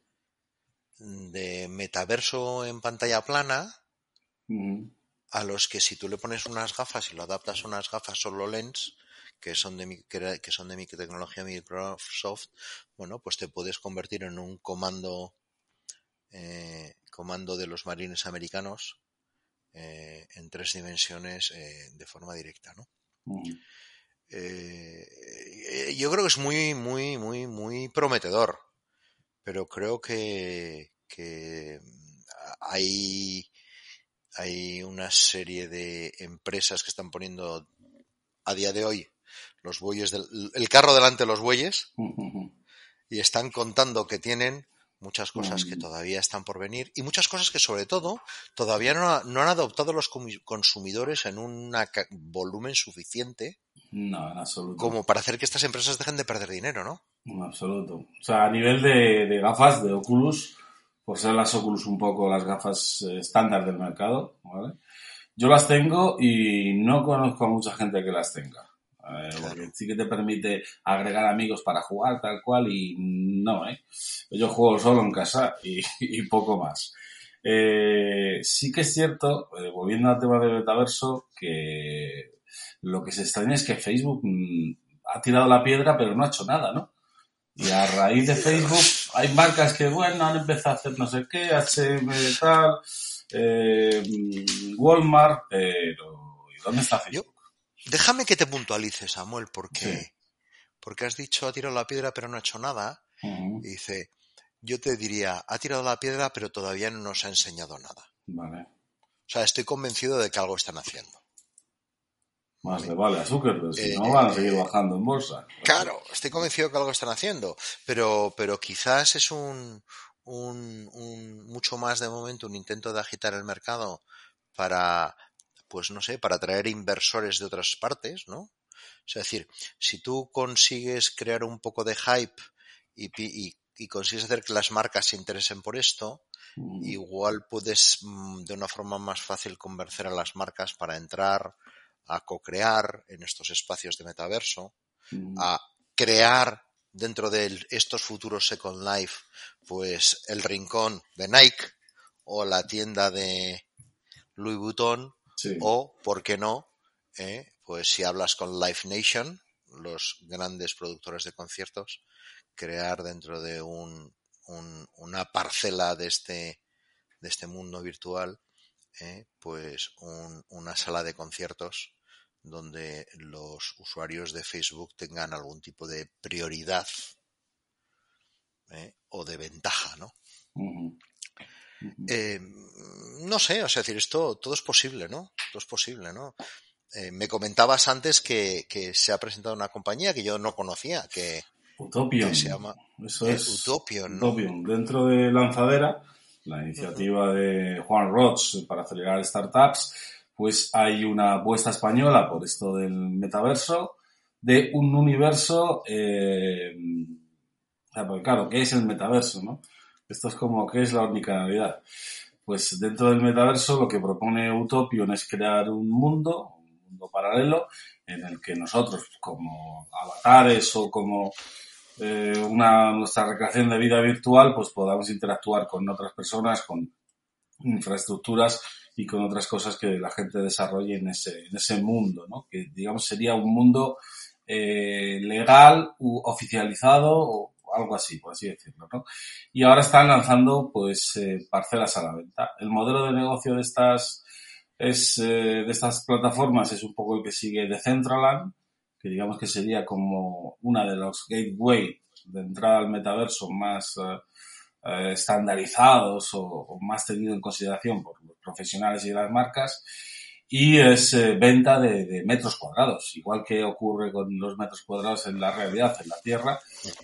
De metaverso en pantalla plana, Ujú. a los que si tú le pones unas gafas y lo adaptas a unas gafas HoloLens, que son de, mi- que son de microtecnología Microsoft, bueno, pues te puedes convertir en un comando, eh, comando de los marines americanos eh, en tres dimensiones eh, de forma directa, ¿no? Eh, yo creo que es muy, muy, muy, muy prometedor, pero creo que, que hay, hay una serie de empresas que están poniendo a día de hoy los bueyes del, el carro delante de los bueyes y están contando que tienen muchas cosas que Mm. todavía están por venir y muchas cosas que sobre todo todavía no, ha- no han adoptado los consumidores en un volumen suficiente No, en absoluto. como para hacer que estas empresas dejen de perder dinero, ¿no? En absoluto. O sea, a nivel de, de gafas de Oculus, por ser las Oculus un poco las gafas eh, estándar del mercado, ¿vale? Yo las tengo y no conozco a mucha gente que las tenga. Eh, Porque sí que te permite agregar amigos para jugar tal cual y no, ¿eh? Yo juego solo en casa y, y poco más. Eh, sí que es cierto, eh, volviendo al tema del metaverso, que lo que se extraña es que Facebook mm, ha tirado la piedra pero no ha hecho nada, ¿no? Y a raíz de Facebook hay marcas que, bueno, han empezado a hacer no sé qué, HM tal, eh, mm, Walmart, pero ¿y dónde está Facebook? Déjame que te puntualice, Samuel, porque, Sí. porque has dicho ha tirado la piedra pero no ha hecho nada. Y dice, yo te diría, ha tirado la piedra pero todavía no nos ha enseñado nada. Vale. O sea, estoy convencido de que algo están haciendo. Más le vale a Zuckerberg, si Eh, no van a seguir bajando en bolsa. Claro, estoy convencido de que algo están haciendo, pero, pero quizás es un, un, un mucho más de momento un intento de agitar el mercado para, pues no sé, para atraer inversores de otras partes, ¿no? O sea, es decir, si tú consigues crear un poco de hype y, y y consigues hacer que las marcas se interesen por esto, Mm, igual puedes mm, de una forma más fácil convencer a las marcas para entrar a co-crear en estos espacios de metaverso, mm, a crear dentro de estos futuros Second Life, pues el rincón de Nike o la tienda de Louis Vuitton sí. o, ¿por qué no? eh, Pues si hablas con Live Nation, los grandes productores de conciertos, crear dentro de un, un- una parcela de este, de este mundo virtual, eh, pues un- una sala de conciertos donde los usuarios de Facebook tengan algún tipo de prioridad eh, o de ventaja, ¿no? Eh, no sé, o sea, decir, esto todo es posible, ¿no? Todo es posible, ¿no? Eh, me comentabas antes que, que se ha presentado una compañía que yo no conocía, que, Utopion. que se llama Eso eh, es. Utopion, ¿no? Utopion. Dentro de Lanzadera, la iniciativa de Juan Roch para acelerar startups, pues hay una apuesta española por esto del metaverso, de un universo, eh, claro, ¿qué es el metaverso, no? Esto es como, ¿qué es la omnicanalidad? Pues dentro del metaverso lo que propone Utopion es crear un mundo, un mundo paralelo, en el que nosotros, como avatares o como eh, una, nuestra recreación de vida virtual, pues podamos interactuar con otras personas, con infraestructuras y con otras cosas que la gente desarrolle en ese, en ese mundo, ¿no? Que digamos sería un mundo eh, legal u oficializado o algo así, por así decirlo, ¿no? Y ahora están lanzando pues eh, parcelas a la venta. El modelo de negocio de estas es eh, de estas plataformas es un poco el que sigue Decentraland, que digamos que sería como una de los gateway de entrada al metaverso más eh, eh, estandarizados o, o más tenido en consideración por los profesionales y las marcas y es eh, venta de, de metros cuadrados, igual que ocurre con los metros cuadrados en la realidad, en la Tierra,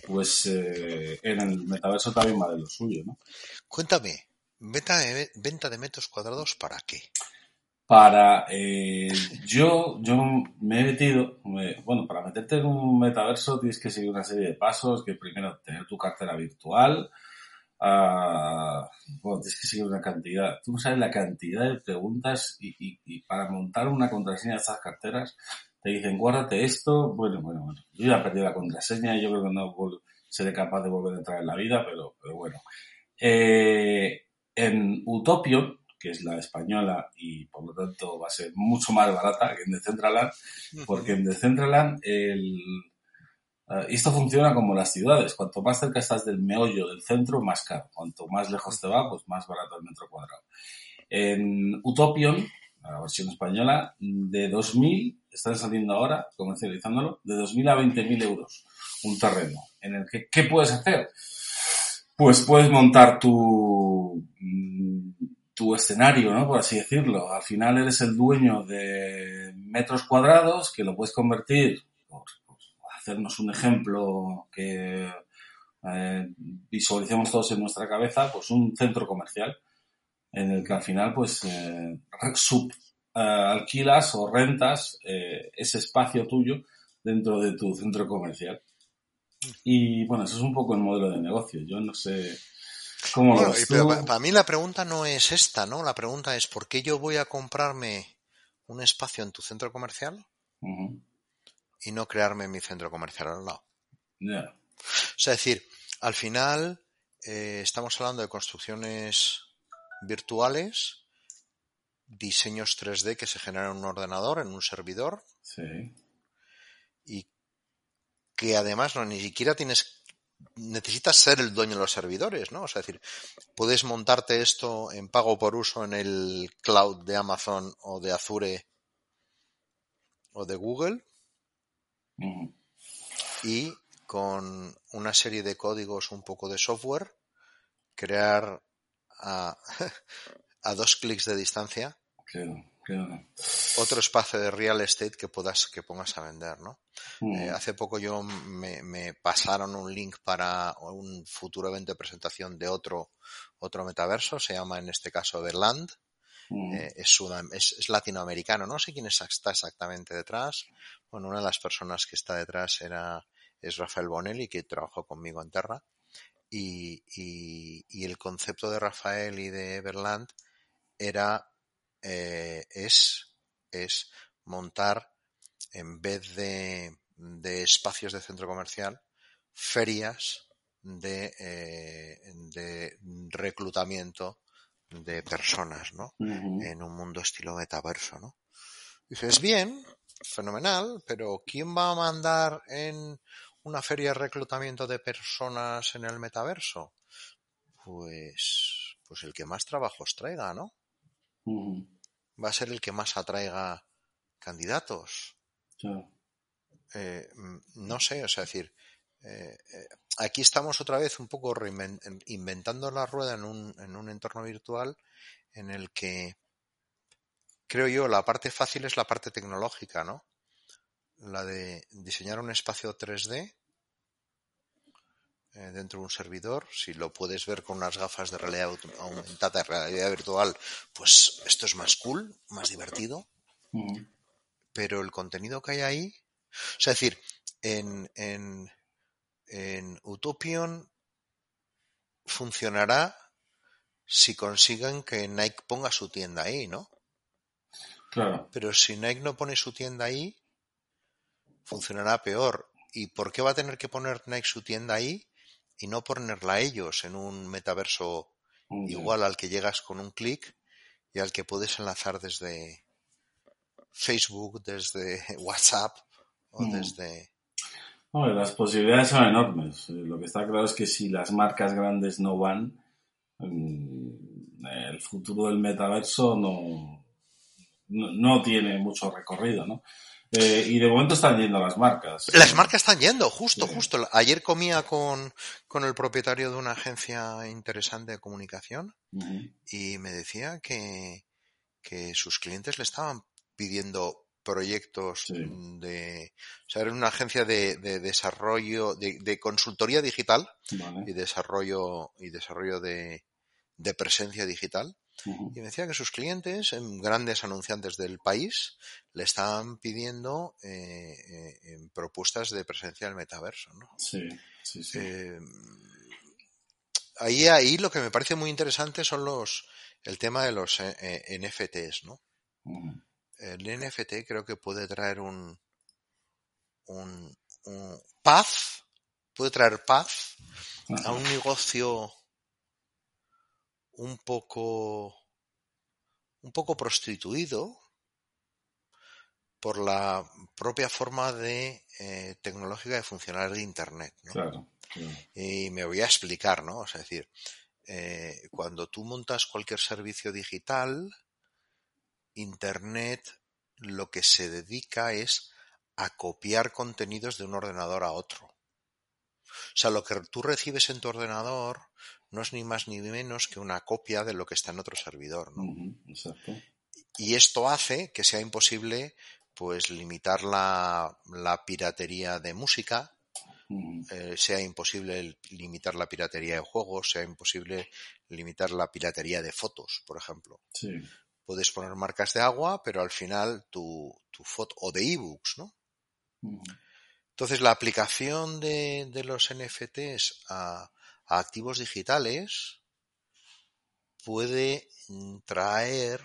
pues eh, en el metaverso también va de lo suyo, ¿no? Cuéntame, ¿venta de, venta de metros cuadrados para qué? Para eh, yo, yo me he metido, me- bueno, para meterte en un metaverso tienes que seguir una serie de pasos, que primero tener tu cartera virtual, ah, bueno, tienes que seguir una cantidad, tú no sabes la cantidad de preguntas y, para montar una contraseña de estas carteras te dicen guárdate esto, bueno, bueno, bueno, yo ya perdí la contraseña y yo creo que no seré capaz de volver a entrar en la vida, pero, pero bueno. Eh, en Utopion, que es la española y por lo tanto va a ser mucho más barata que en Decentraland, porque en Decentraland el, y esto funciona como las ciudades. Cuanto más cerca estás del meollo del centro, más caro. Cuanto más lejos te va, pues más barato el metro cuadrado. En Utopion, la versión española, de 2.000, están saliendo ahora, comercializándolo, de 2.000 a 20.000 euros un terreno. En el que, ¿qué puedes hacer? Pues puedes montar tu, mm, tu escenario, ¿no? Por así decirlo. Al final eres el dueño de metros cuadrados que lo puedes convertir, por hacernos un ejemplo que eh, visualicemos todos en nuestra cabeza, pues un centro comercial en el que al final pues eh, sub, eh, alquilas o rentas eh, ese espacio tuyo dentro de tu centro comercial. Y bueno, eso es un poco el modelo de negocio. Yo no sé cómo lo ves y pero tú. pa- para mí la pregunta no es esta, ¿no? La pregunta es ¿por qué yo voy a comprarme un espacio en tu centro comercial. Y no crearme mi centro comercial al lado? Ya. O sea, es decir, al final eh, estamos hablando de construcciones virtuales, diseños 3D que se generan en un ordenador, en un servidor, Sí. y que además no ni siquiera tienes necesitas ser el dueño de los servidores, ¿no? O sea, es decir, puedes montarte esto en pago por uso en el cloud de Amazon o de Azure o de Google Y con una serie de códigos, un poco de software, crear a, (laughs) a dos clics de distancia Claro, claro. otro espacio de real estate que puedas que pongas a vender, ¿no? Eh, hace poco yo me, me pasaron un link para un futuro evento de presentación de otro otro metaverso, se llama en este caso Verland, Ujú. eh, es, sudam- es, latinoamericano, no sé quién es- está exactamente detrás. Bueno, una de las personas que está detrás era es Rafael Bonelli, que trabajó conmigo en Terra. y, y, y el concepto de Rafael y de Everland era, eh, es, es montar en vez de, de espacios de centro comercial, ferias de, eh, de reclutamiento de personas, ¿no? En un mundo estilo metaverso, ¿no? Dices, bien, fenomenal, pero ¿quién va a mandar en una feria de reclutamiento de personas en el metaverso? Pues, pues el que más trabajos traiga, ¿no? Va a ser el que más atraiga candidatos. Claro. Eh, mm, no sé, o sea, decir, eh, eh, aquí estamos otra vez un poco inventando la rueda en un, en un entorno virtual en el que creo yo la parte fácil es la parte tecnológica, ¿no? La de diseñar un espacio 3D eh, dentro de un servidor. Si lo puedes ver con unas gafas de realidad aumentada, realidad virtual, pues esto es más cool, más divertido Ujú. pero el contenido que hay ahí, o sea, es decir, en, en, en Utopion funcionará si consigan que Nike ponga su tienda ahí, ¿no? Claro. Pero si Nike no pone su tienda ahí, funcionará peor. ¿Y por qué va a tener que poner Nike su tienda ahí y no ponerla ellos en un metaverso igual al que llegas con un clic y al que puedes enlazar desde Facebook, desde (laughs) WhatsApp o Mm. desde... Las posibilidades son enormes. Eh, Lo que está claro es que si las marcas grandes no van, mm, el futuro del metaverso no, no, no tiene mucho recorrido, ¿no? Eh, y de momento están yendo las marcas. Las marcas están yendo, justo, Sí. justo. Ayer comía con, con el propietario de una agencia interesante de comunicación y me decía que, que sus clientes le estaban pidiendo proyectos Sí. de... O sea, era una agencia de, de desarrollo, de, de consultoría digital Vale. y desarrollo, y desarrollo de, de presencia digital. Y me decía que sus clientes, em, grandes anunciantes del país, le estaban pidiendo eh, eh, em, propuestas de presencia del metaverso. ¿no? Sí, sí, sí. Eh, ahí, ahí lo que me parece muy interesante son los el tema de los eh, eh, NFTs, ¿no? Ujú. El NFT creo que puede traer un, un, un paz, puede traer paz a un negocio un poco un poco prostituido por la propia forma de eh, tecnológica de funcionar de internet ¿no? Claro, claro. y me voy a explicar no o sea, es decir eh, cuando tú montas cualquier servicio digital internet lo que se dedica es a copiar contenidos de un ordenador a otro o sea, lo que tú recibes en tu ordenador no es ni más ni menos que una copia de lo que está en otro servidor, ¿no? Exacto. Y esto hace que sea imposible, pues, limitar la, la piratería de música, eh, sea imposible limitar la piratería de juegos, sea imposible limitar la piratería de fotos, por ejemplo. Sí. Puedes poner marcas de agua, pero al final tu, tu foto, o de ebooks, ¿no? Entonces, la aplicación de, de los NFTs a, a activos digitales puede mm, traer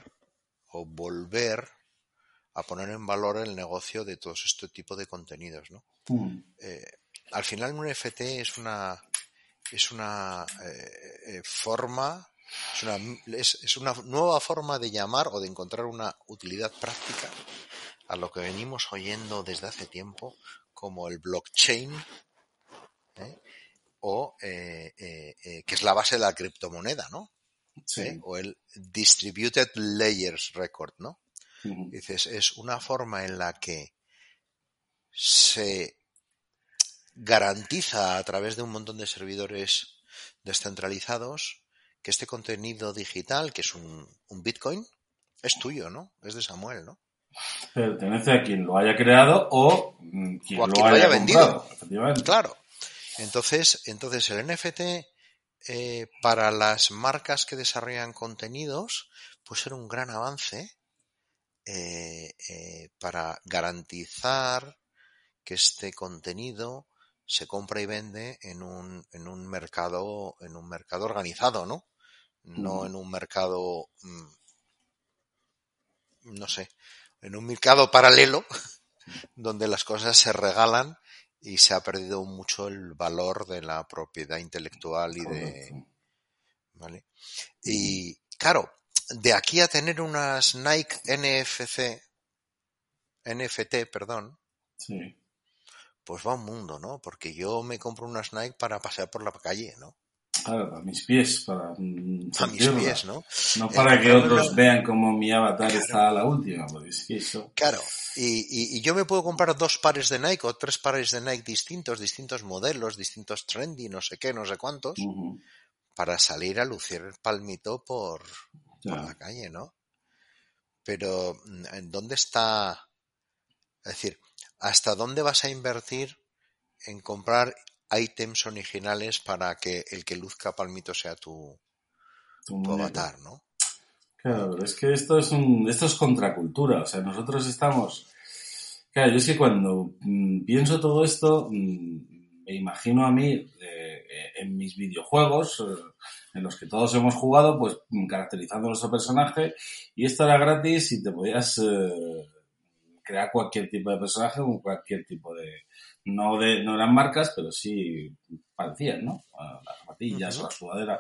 o volver a poner en valor el negocio de todos este tipo de contenidos, ¿no? Eh, al final un NFT es una es una eh, eh, forma es una, es, es una nueva forma de llamar o de encontrar una utilidad práctica a lo que venimos oyendo desde hace tiempo como el blockchain ¿eh? o eh, eh, que es la base de la criptomoneda, ¿no? Sí. O el distributed layers record, ¿no? Dices, es una forma en la que se garantiza a través de un montón de servidores descentralizados que este contenido digital, que es un, un Bitcoin, es tuyo, ¿no? Es de Samuel, ¿no? Pertenece a quien lo haya creado o mm, quien O a lo quien lo haya haya vendido. comprado. Claro. Entonces, entonces el NFT eh, para las marcas que desarrollan contenidos puede ser un gran avance eh, eh, para garantizar que este contenido se compra y vende en un, en un mercado, en un mercado organizado, ¿no? No en un mercado, mm, no sé, en un mercado paralelo (laughs) donde las cosas se regalan y se ha perdido mucho el valor de la propiedad intelectual y de. ¿vale? Y claro, de aquí a tener unas Nike NFC, NFT, perdón, Sí. pues va un mundo, ¿no? Porque yo me compro unas Nike para pasear por la calle, ¿no? Claro, para mis pies, para mm, A mis pies, ¿no? No Eh, para que comprarme otros vean cómo mi avatar está a la última, es que eso... Claro, y, y- y yo me puedo comprar dos pares de Nike o tres pares de Nike distintos, distintos modelos, distintos trendy, no sé qué, no sé cuántos, para salir a lucir el palmito por, la calle, ¿no? Pero, mm, ¿en dónde está? Es decir, ¿hasta dónde vas a invertir en comprar ítems originales para que el que luzca palmito sea tu, Tu tu muñeco. avatar, ¿no? Claro, es que esto es un, esto es contracultura. O sea, nosotros estamos. Claro, yo es que cuando mm, pienso todo esto, mm, me imagino a mí eh, en mis videojuegos, eh, en los que todos hemos jugado, pues caracterizando nuestro personaje, y esto era gratis y te podías eh, crear cualquier tipo de personaje con cualquier tipo de. No, de, no eran marcas, pero sí parecían, ¿no? Las zapatillas o Ujú. la sudadera.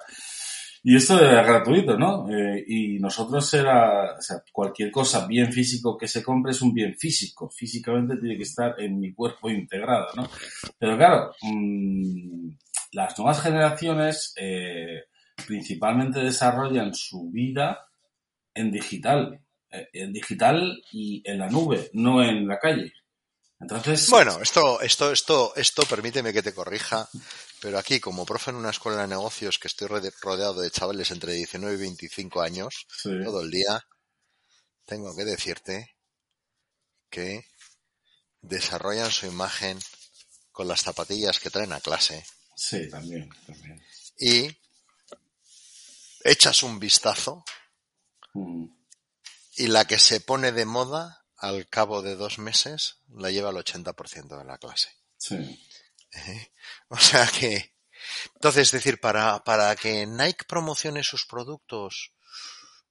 Y esto era gratuito, ¿no? Eh, y nosotros era, o sea, cualquier cosa, bien físico que se compre es un bien físico. Físicamente tiene que estar en mi cuerpo integrado, ¿no? Pero claro, mm, las nuevas generaciones eh, principalmente desarrollan su vida en digital. Eh, en digital y en la nube, no en la calle. Entonces, Bueno, esto, esto, esto, esto, permíteme que te corrija, pero aquí, como profe en una escuela de negocios que estoy rode- rodeado de chavales entre 19 y 25 años, sí, todo el día, tengo que decirte que desarrollan su imagen con las zapatillas que traen a clase sí, también, también. y echas un vistazo Mm, y la que se pone de moda al cabo de dos meses la lleva el 80% de la clase. sí, ¿eh? O sea que, entonces, es decir, para, para que Nike promocione sus productos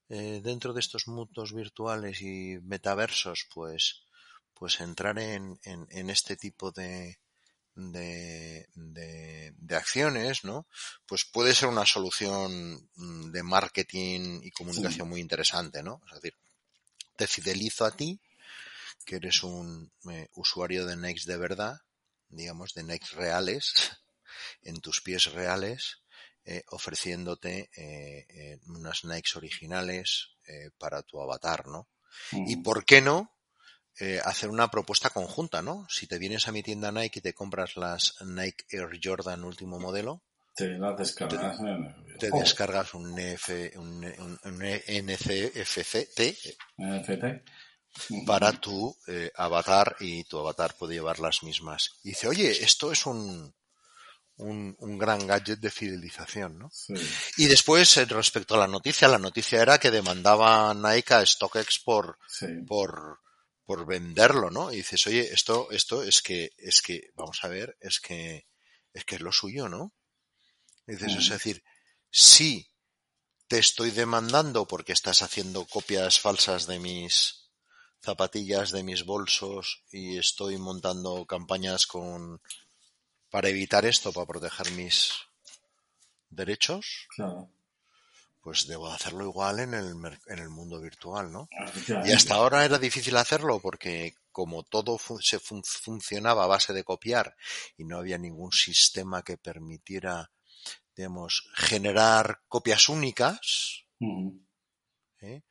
eh, dentro de estos mundos virtuales y metaversos, pues, pues entrar en, en, en este tipo de, de, de, de acciones, ¿no? Pues puede ser una solución mm, de marketing y comunicación muy interesante, ¿no? Es decir, te fidelizo a ti, que eres un eh, usuario de Next de verdad, digamos, de Next reales, (laughs) en tus pies reales, eh, ofreciéndote eh, unas Nikes originales para tu avatar, ¿no? Y por qué no hacer una propuesta conjunta, ¿no? Si te vienes a mi tienda Nike y te compras las Nike Air Jordan último modelo, te las descargas en el te videojuego. descargas un, NF, un, un, un NCFCT NFT. para tu eh, avatar y tu avatar puede llevar las mismas. Y dice, oye, esto es un, un, un gran gadget de fidelización, ¿no? Sí, Y después, eh, respecto a la noticia, la noticia era que demandaba Nike a StockX por, sí. por, por venderlo, ¿no? Y dices, oye, esto, esto es que, es que, vamos a ver, es que, es que es lo suyo, ¿no? Y dices, Mm. es decir, sí te estoy demandando porque estás haciendo copias falsas de mis zapatillas, de mis bolsos y estoy montando campañas con, para evitar esto, para proteger mis derechos, Claro. pues debo hacerlo igual en el, en el mundo virtual, ¿no? Y Efectivamente. hasta ahora era difícil hacerlo porque como todo fu- se fun- funcionaba a base de copiar y no había ningún sistema que permitiera, digamos, generar copias únicas, ¿eh?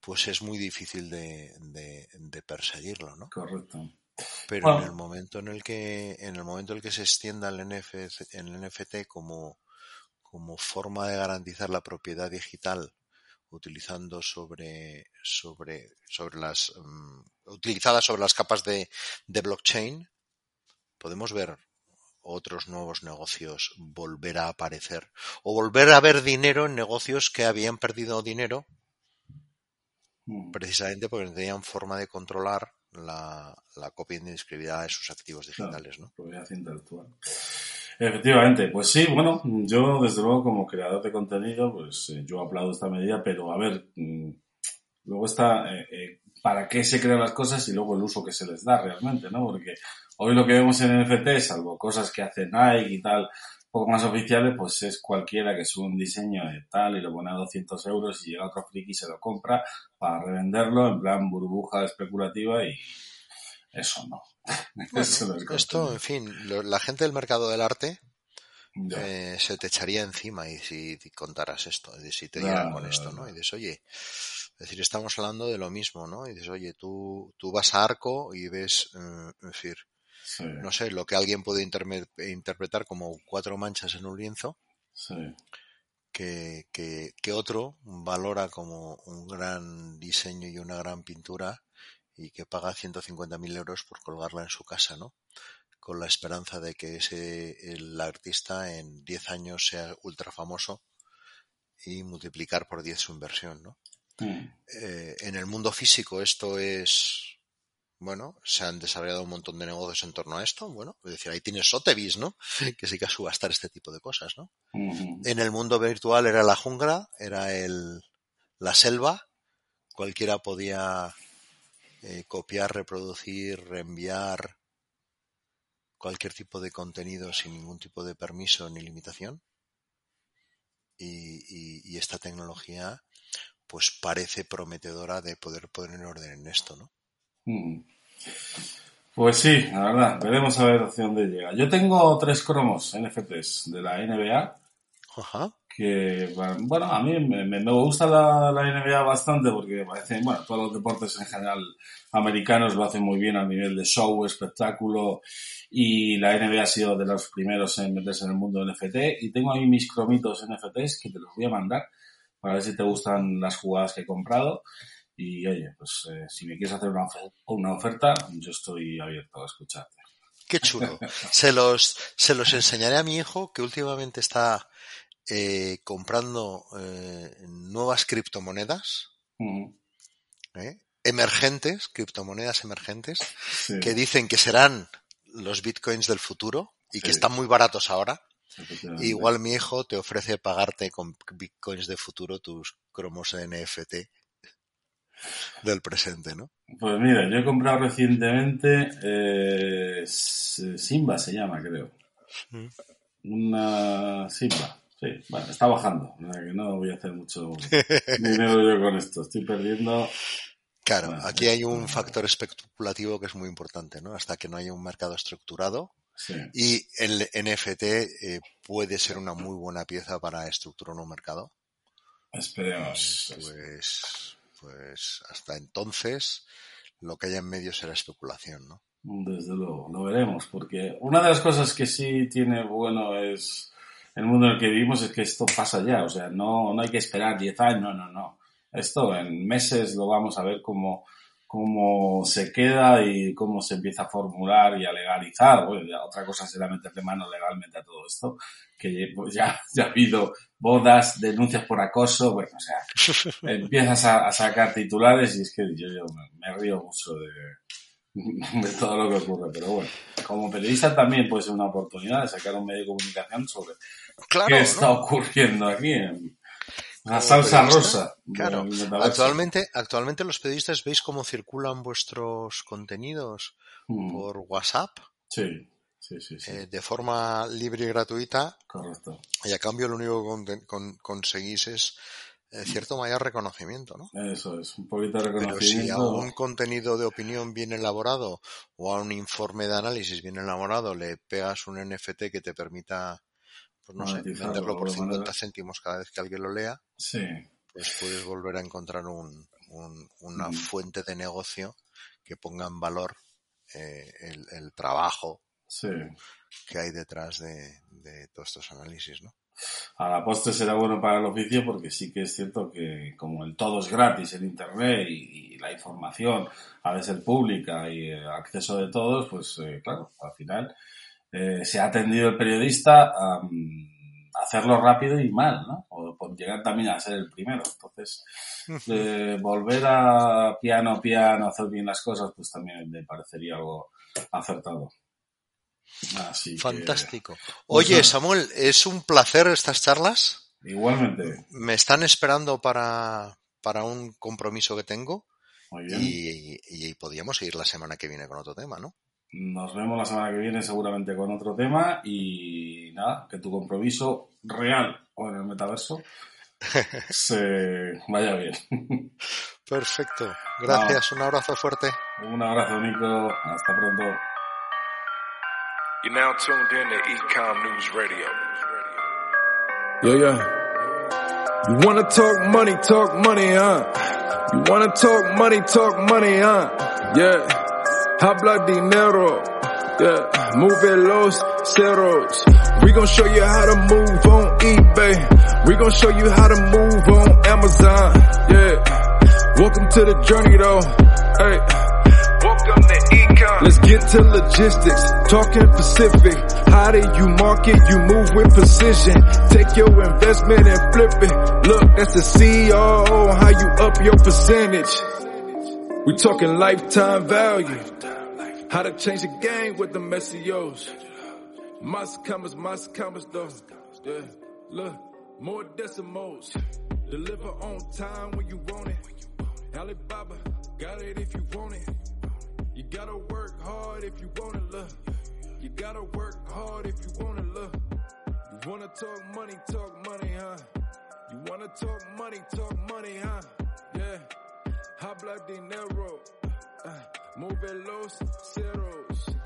pues es muy difícil de, de- de perseguirlo, ¿no? Correcto. Pero Bueno. en el momento en el que, en el momento en el que se extienda el NFC, el NFT como, como forma de garantizar la propiedad digital utilizando sobre, sobre, sobre las, mm, utilizadas sobre las capas de, de blockchain, podemos ver otros nuevos negocios volver a aparecer o volver a ver dinero en negocios que habían perdido dinero Mm, precisamente porque no tenían forma de controlar la, la copia indescriptibilidad de sus activos claro, digitales, ¿no? propiedad intelectual. Efectivamente, pues sí, bueno, yo desde luego como creador de contenido, pues eh, yo aplaudo esta medida, pero a ver, mm, luego está eh, eh, para qué se crean las cosas y luego el uso que se les da realmente, ¿no? Porque hoy lo que vemos en NFT, salvo cosas que hace Nike y tal, poco más oficiales, pues es cualquiera que sube un diseño de tal y lo pone a 200 euros y llega otro friki y se lo compra para revenderlo en plan burbuja especulativa y eso no. (laughs) Eso no es Esto, en fin, lo- la gente del mercado del arte eh, se te echaría encima y si contaras esto, y si te dieran con esto. ¿no? Y dices, oye, es decir, estamos hablando de lo mismo, ¿no? Y dices, oye, tú, tú vas a Arco y ves, eh, es decir, Sí, no sé, lo que alguien puede interpretar como cuatro manchas en un lienzo, sí, que, que, que otro valora como un gran diseño y una gran pintura y que paga 150.000 euros por colgarla en su casa, ¿no? Con la esperanza de que ese, el artista en 10 años sea ultra famoso y multiplicar por 10 su inversión, ¿no? Mm, Eh, en el mundo físico esto es, bueno, se han desarrollado un montón de negocios en torno a esto, bueno, es decir, ahí tienes Sotheby's, ¿no? (laughs) Que sí que a subastar este tipo de cosas, ¿no? En el mundo virtual era la jungla, era el, la selva, cualquiera podía eh, copiar, reproducir, reenviar cualquier tipo de contenido sin ningún tipo de permiso ni limitación. Y, y- y esta tecnología pues parece prometedora de poder poner en orden en esto, ¿no? Mm. Pues sí, la verdad, veremos a ver hacia dónde llega. Yo tengo tres cromos NFTs de la NBA Ajá. que, bueno, a mí me, gusta la, la NBA bastante porque parece, bueno, todos los deportes en general americanos lo hacen muy bien a nivel de show, espectáculo y la NBA ha sido de los primeros en meterse en el mundo del NFT y tengo ahí mis cromitos NFTs que te los voy a mandar para ver si te gustan las jugadas que he comprado y oye, pues eh, si me quieres hacer una, ofe- una oferta, yo estoy abierto a escucharte. Qué chulo. (laughs) Se los, se los enseñaré a mi hijo que últimamente está eh, comprando eh, nuevas criptomonedas, ¿eh? emergentes, criptomonedas emergentes, Sí, que dicen que serán los bitcoins del futuro y que están muy baratos ahora. Igual mi hijo te ofrece pagarte con bitcoins de futuro tus cromos NFT del presente, ¿no? Pues mira, yo he comprado recientemente eh, Simba se llama, creo. Mm. Una Simba. Sí, bueno, está bajando. no voy a hacer mucho (laughs) dinero yo con esto. Estoy perdiendo. Claro, aquí hay un factor especulativo que es muy importante, ¿no? Hasta que no haya un mercado estructurado Sí, y el NFT eh, puede ser una muy buena pieza para estructurar un mercado. esperemos. Pues, pues hasta entonces lo que haya en medio será especulación, ¿no? Desde luego, lo veremos. Porque una de las cosas que sí tiene bueno es el mundo en el que vivimos es que esto pasa ya. O sea, no, no hay que esperar 10 años, no, no, no. Esto en meses lo vamos a ver cómo, cómo se queda y cómo se empieza a formular y a legalizar. Bueno, ya otra cosa será meterle mano legalmente a todo esto, que pues ya, (laughs) ya ha habido bodas, denuncias por acoso, bueno, o sea, (laughs) empiezas a, a sacar titulares y es que yo, yo me, me río mucho de, (laughs) de todo lo que ocurre. Pero bueno, como periodista también puede ser una oportunidad de sacar un medio de comunicación sobre Claro, qué ¿no? está ocurriendo aquí en la Como salsa rosa. Claro, actualmente, actualmente los periodistas veis cómo circulan vuestros contenidos Mm, por WhatsApp Sí, sí, sí, sí, eh, de forma libre y gratuita correcto. y a cambio lo único que con- conseguís es eh, cierto mayor reconocimiento, ¿no? Eso es, un poquito de Pero si a reconocimiento. un contenido de opinión bien elaborado o a un informe de análisis bien elaborado le pegas un NFT que te permita, pues no sé, venderlo de por alguna 50 manera. céntimos cada vez que alguien lo lea, Sí, pues puedes volver a encontrar un, un- una Mm. fuente de negocio que ponga en valor eh, el, el trabajo sí. que hay detrás de, de todos estos análisis, ¿no? A la postre será bueno para el oficio porque sí que es cierto que como el todo es gratis en internet y, y la información ha de ser pública y el acceso de todos, pues eh, claro, al final eh, se ha atendido el periodista a hacerlo rápido y mal, ¿no? O por llegar también a ser el primero. Entonces, eh, volver a piano piano, hacer bien las cosas, pues también me parecería algo acertado. Así Fantástico. Pues Oye. Samuel, es un placer estas charlas. igualmente. Me están esperando para, para un compromiso que tengo Muy bien. y, y podríamos seguir la semana que viene con otro tema, ¿no? Nos vemos la semana que viene seguramente con otro tema y nada, que tu compromiso real o en el metaverso (laughs) se vaya bien. Perfecto. Gracias. Un abrazo fuerte. Un abrazo, Nico. Hasta pronto. You're now tuned in to Ecom News Radio. Yeah, yeah. You wanna talk money, talk money, huh? You wanna talk money, talk money, huh? Yeah. Habla dinero. Yeah. Move los ceros. We gon' show you how to move on eBay. We gon' show you how to move on Amazon. Yeah. Welcome to the journey though. Hey. Welcome to Ecom. Let's get to logistics, talking Pacific. How do you market? You move with precision. Take your investment and flip it. Look, that's the CEO. How you up your percentage? We talking lifetime value. How to change the game with the SEOs. Must comers, must comers though. Yeah, look, more decimals. Deliver on time when you want it. Alibaba, got it if you want it. You gotta work hard if you wanna look. You gotta work hard if you wanna look. You wanna talk money, talk money, huh? You wanna talk money, talk money, huh? Yeah. Habla dinero. Uh, move los ceros.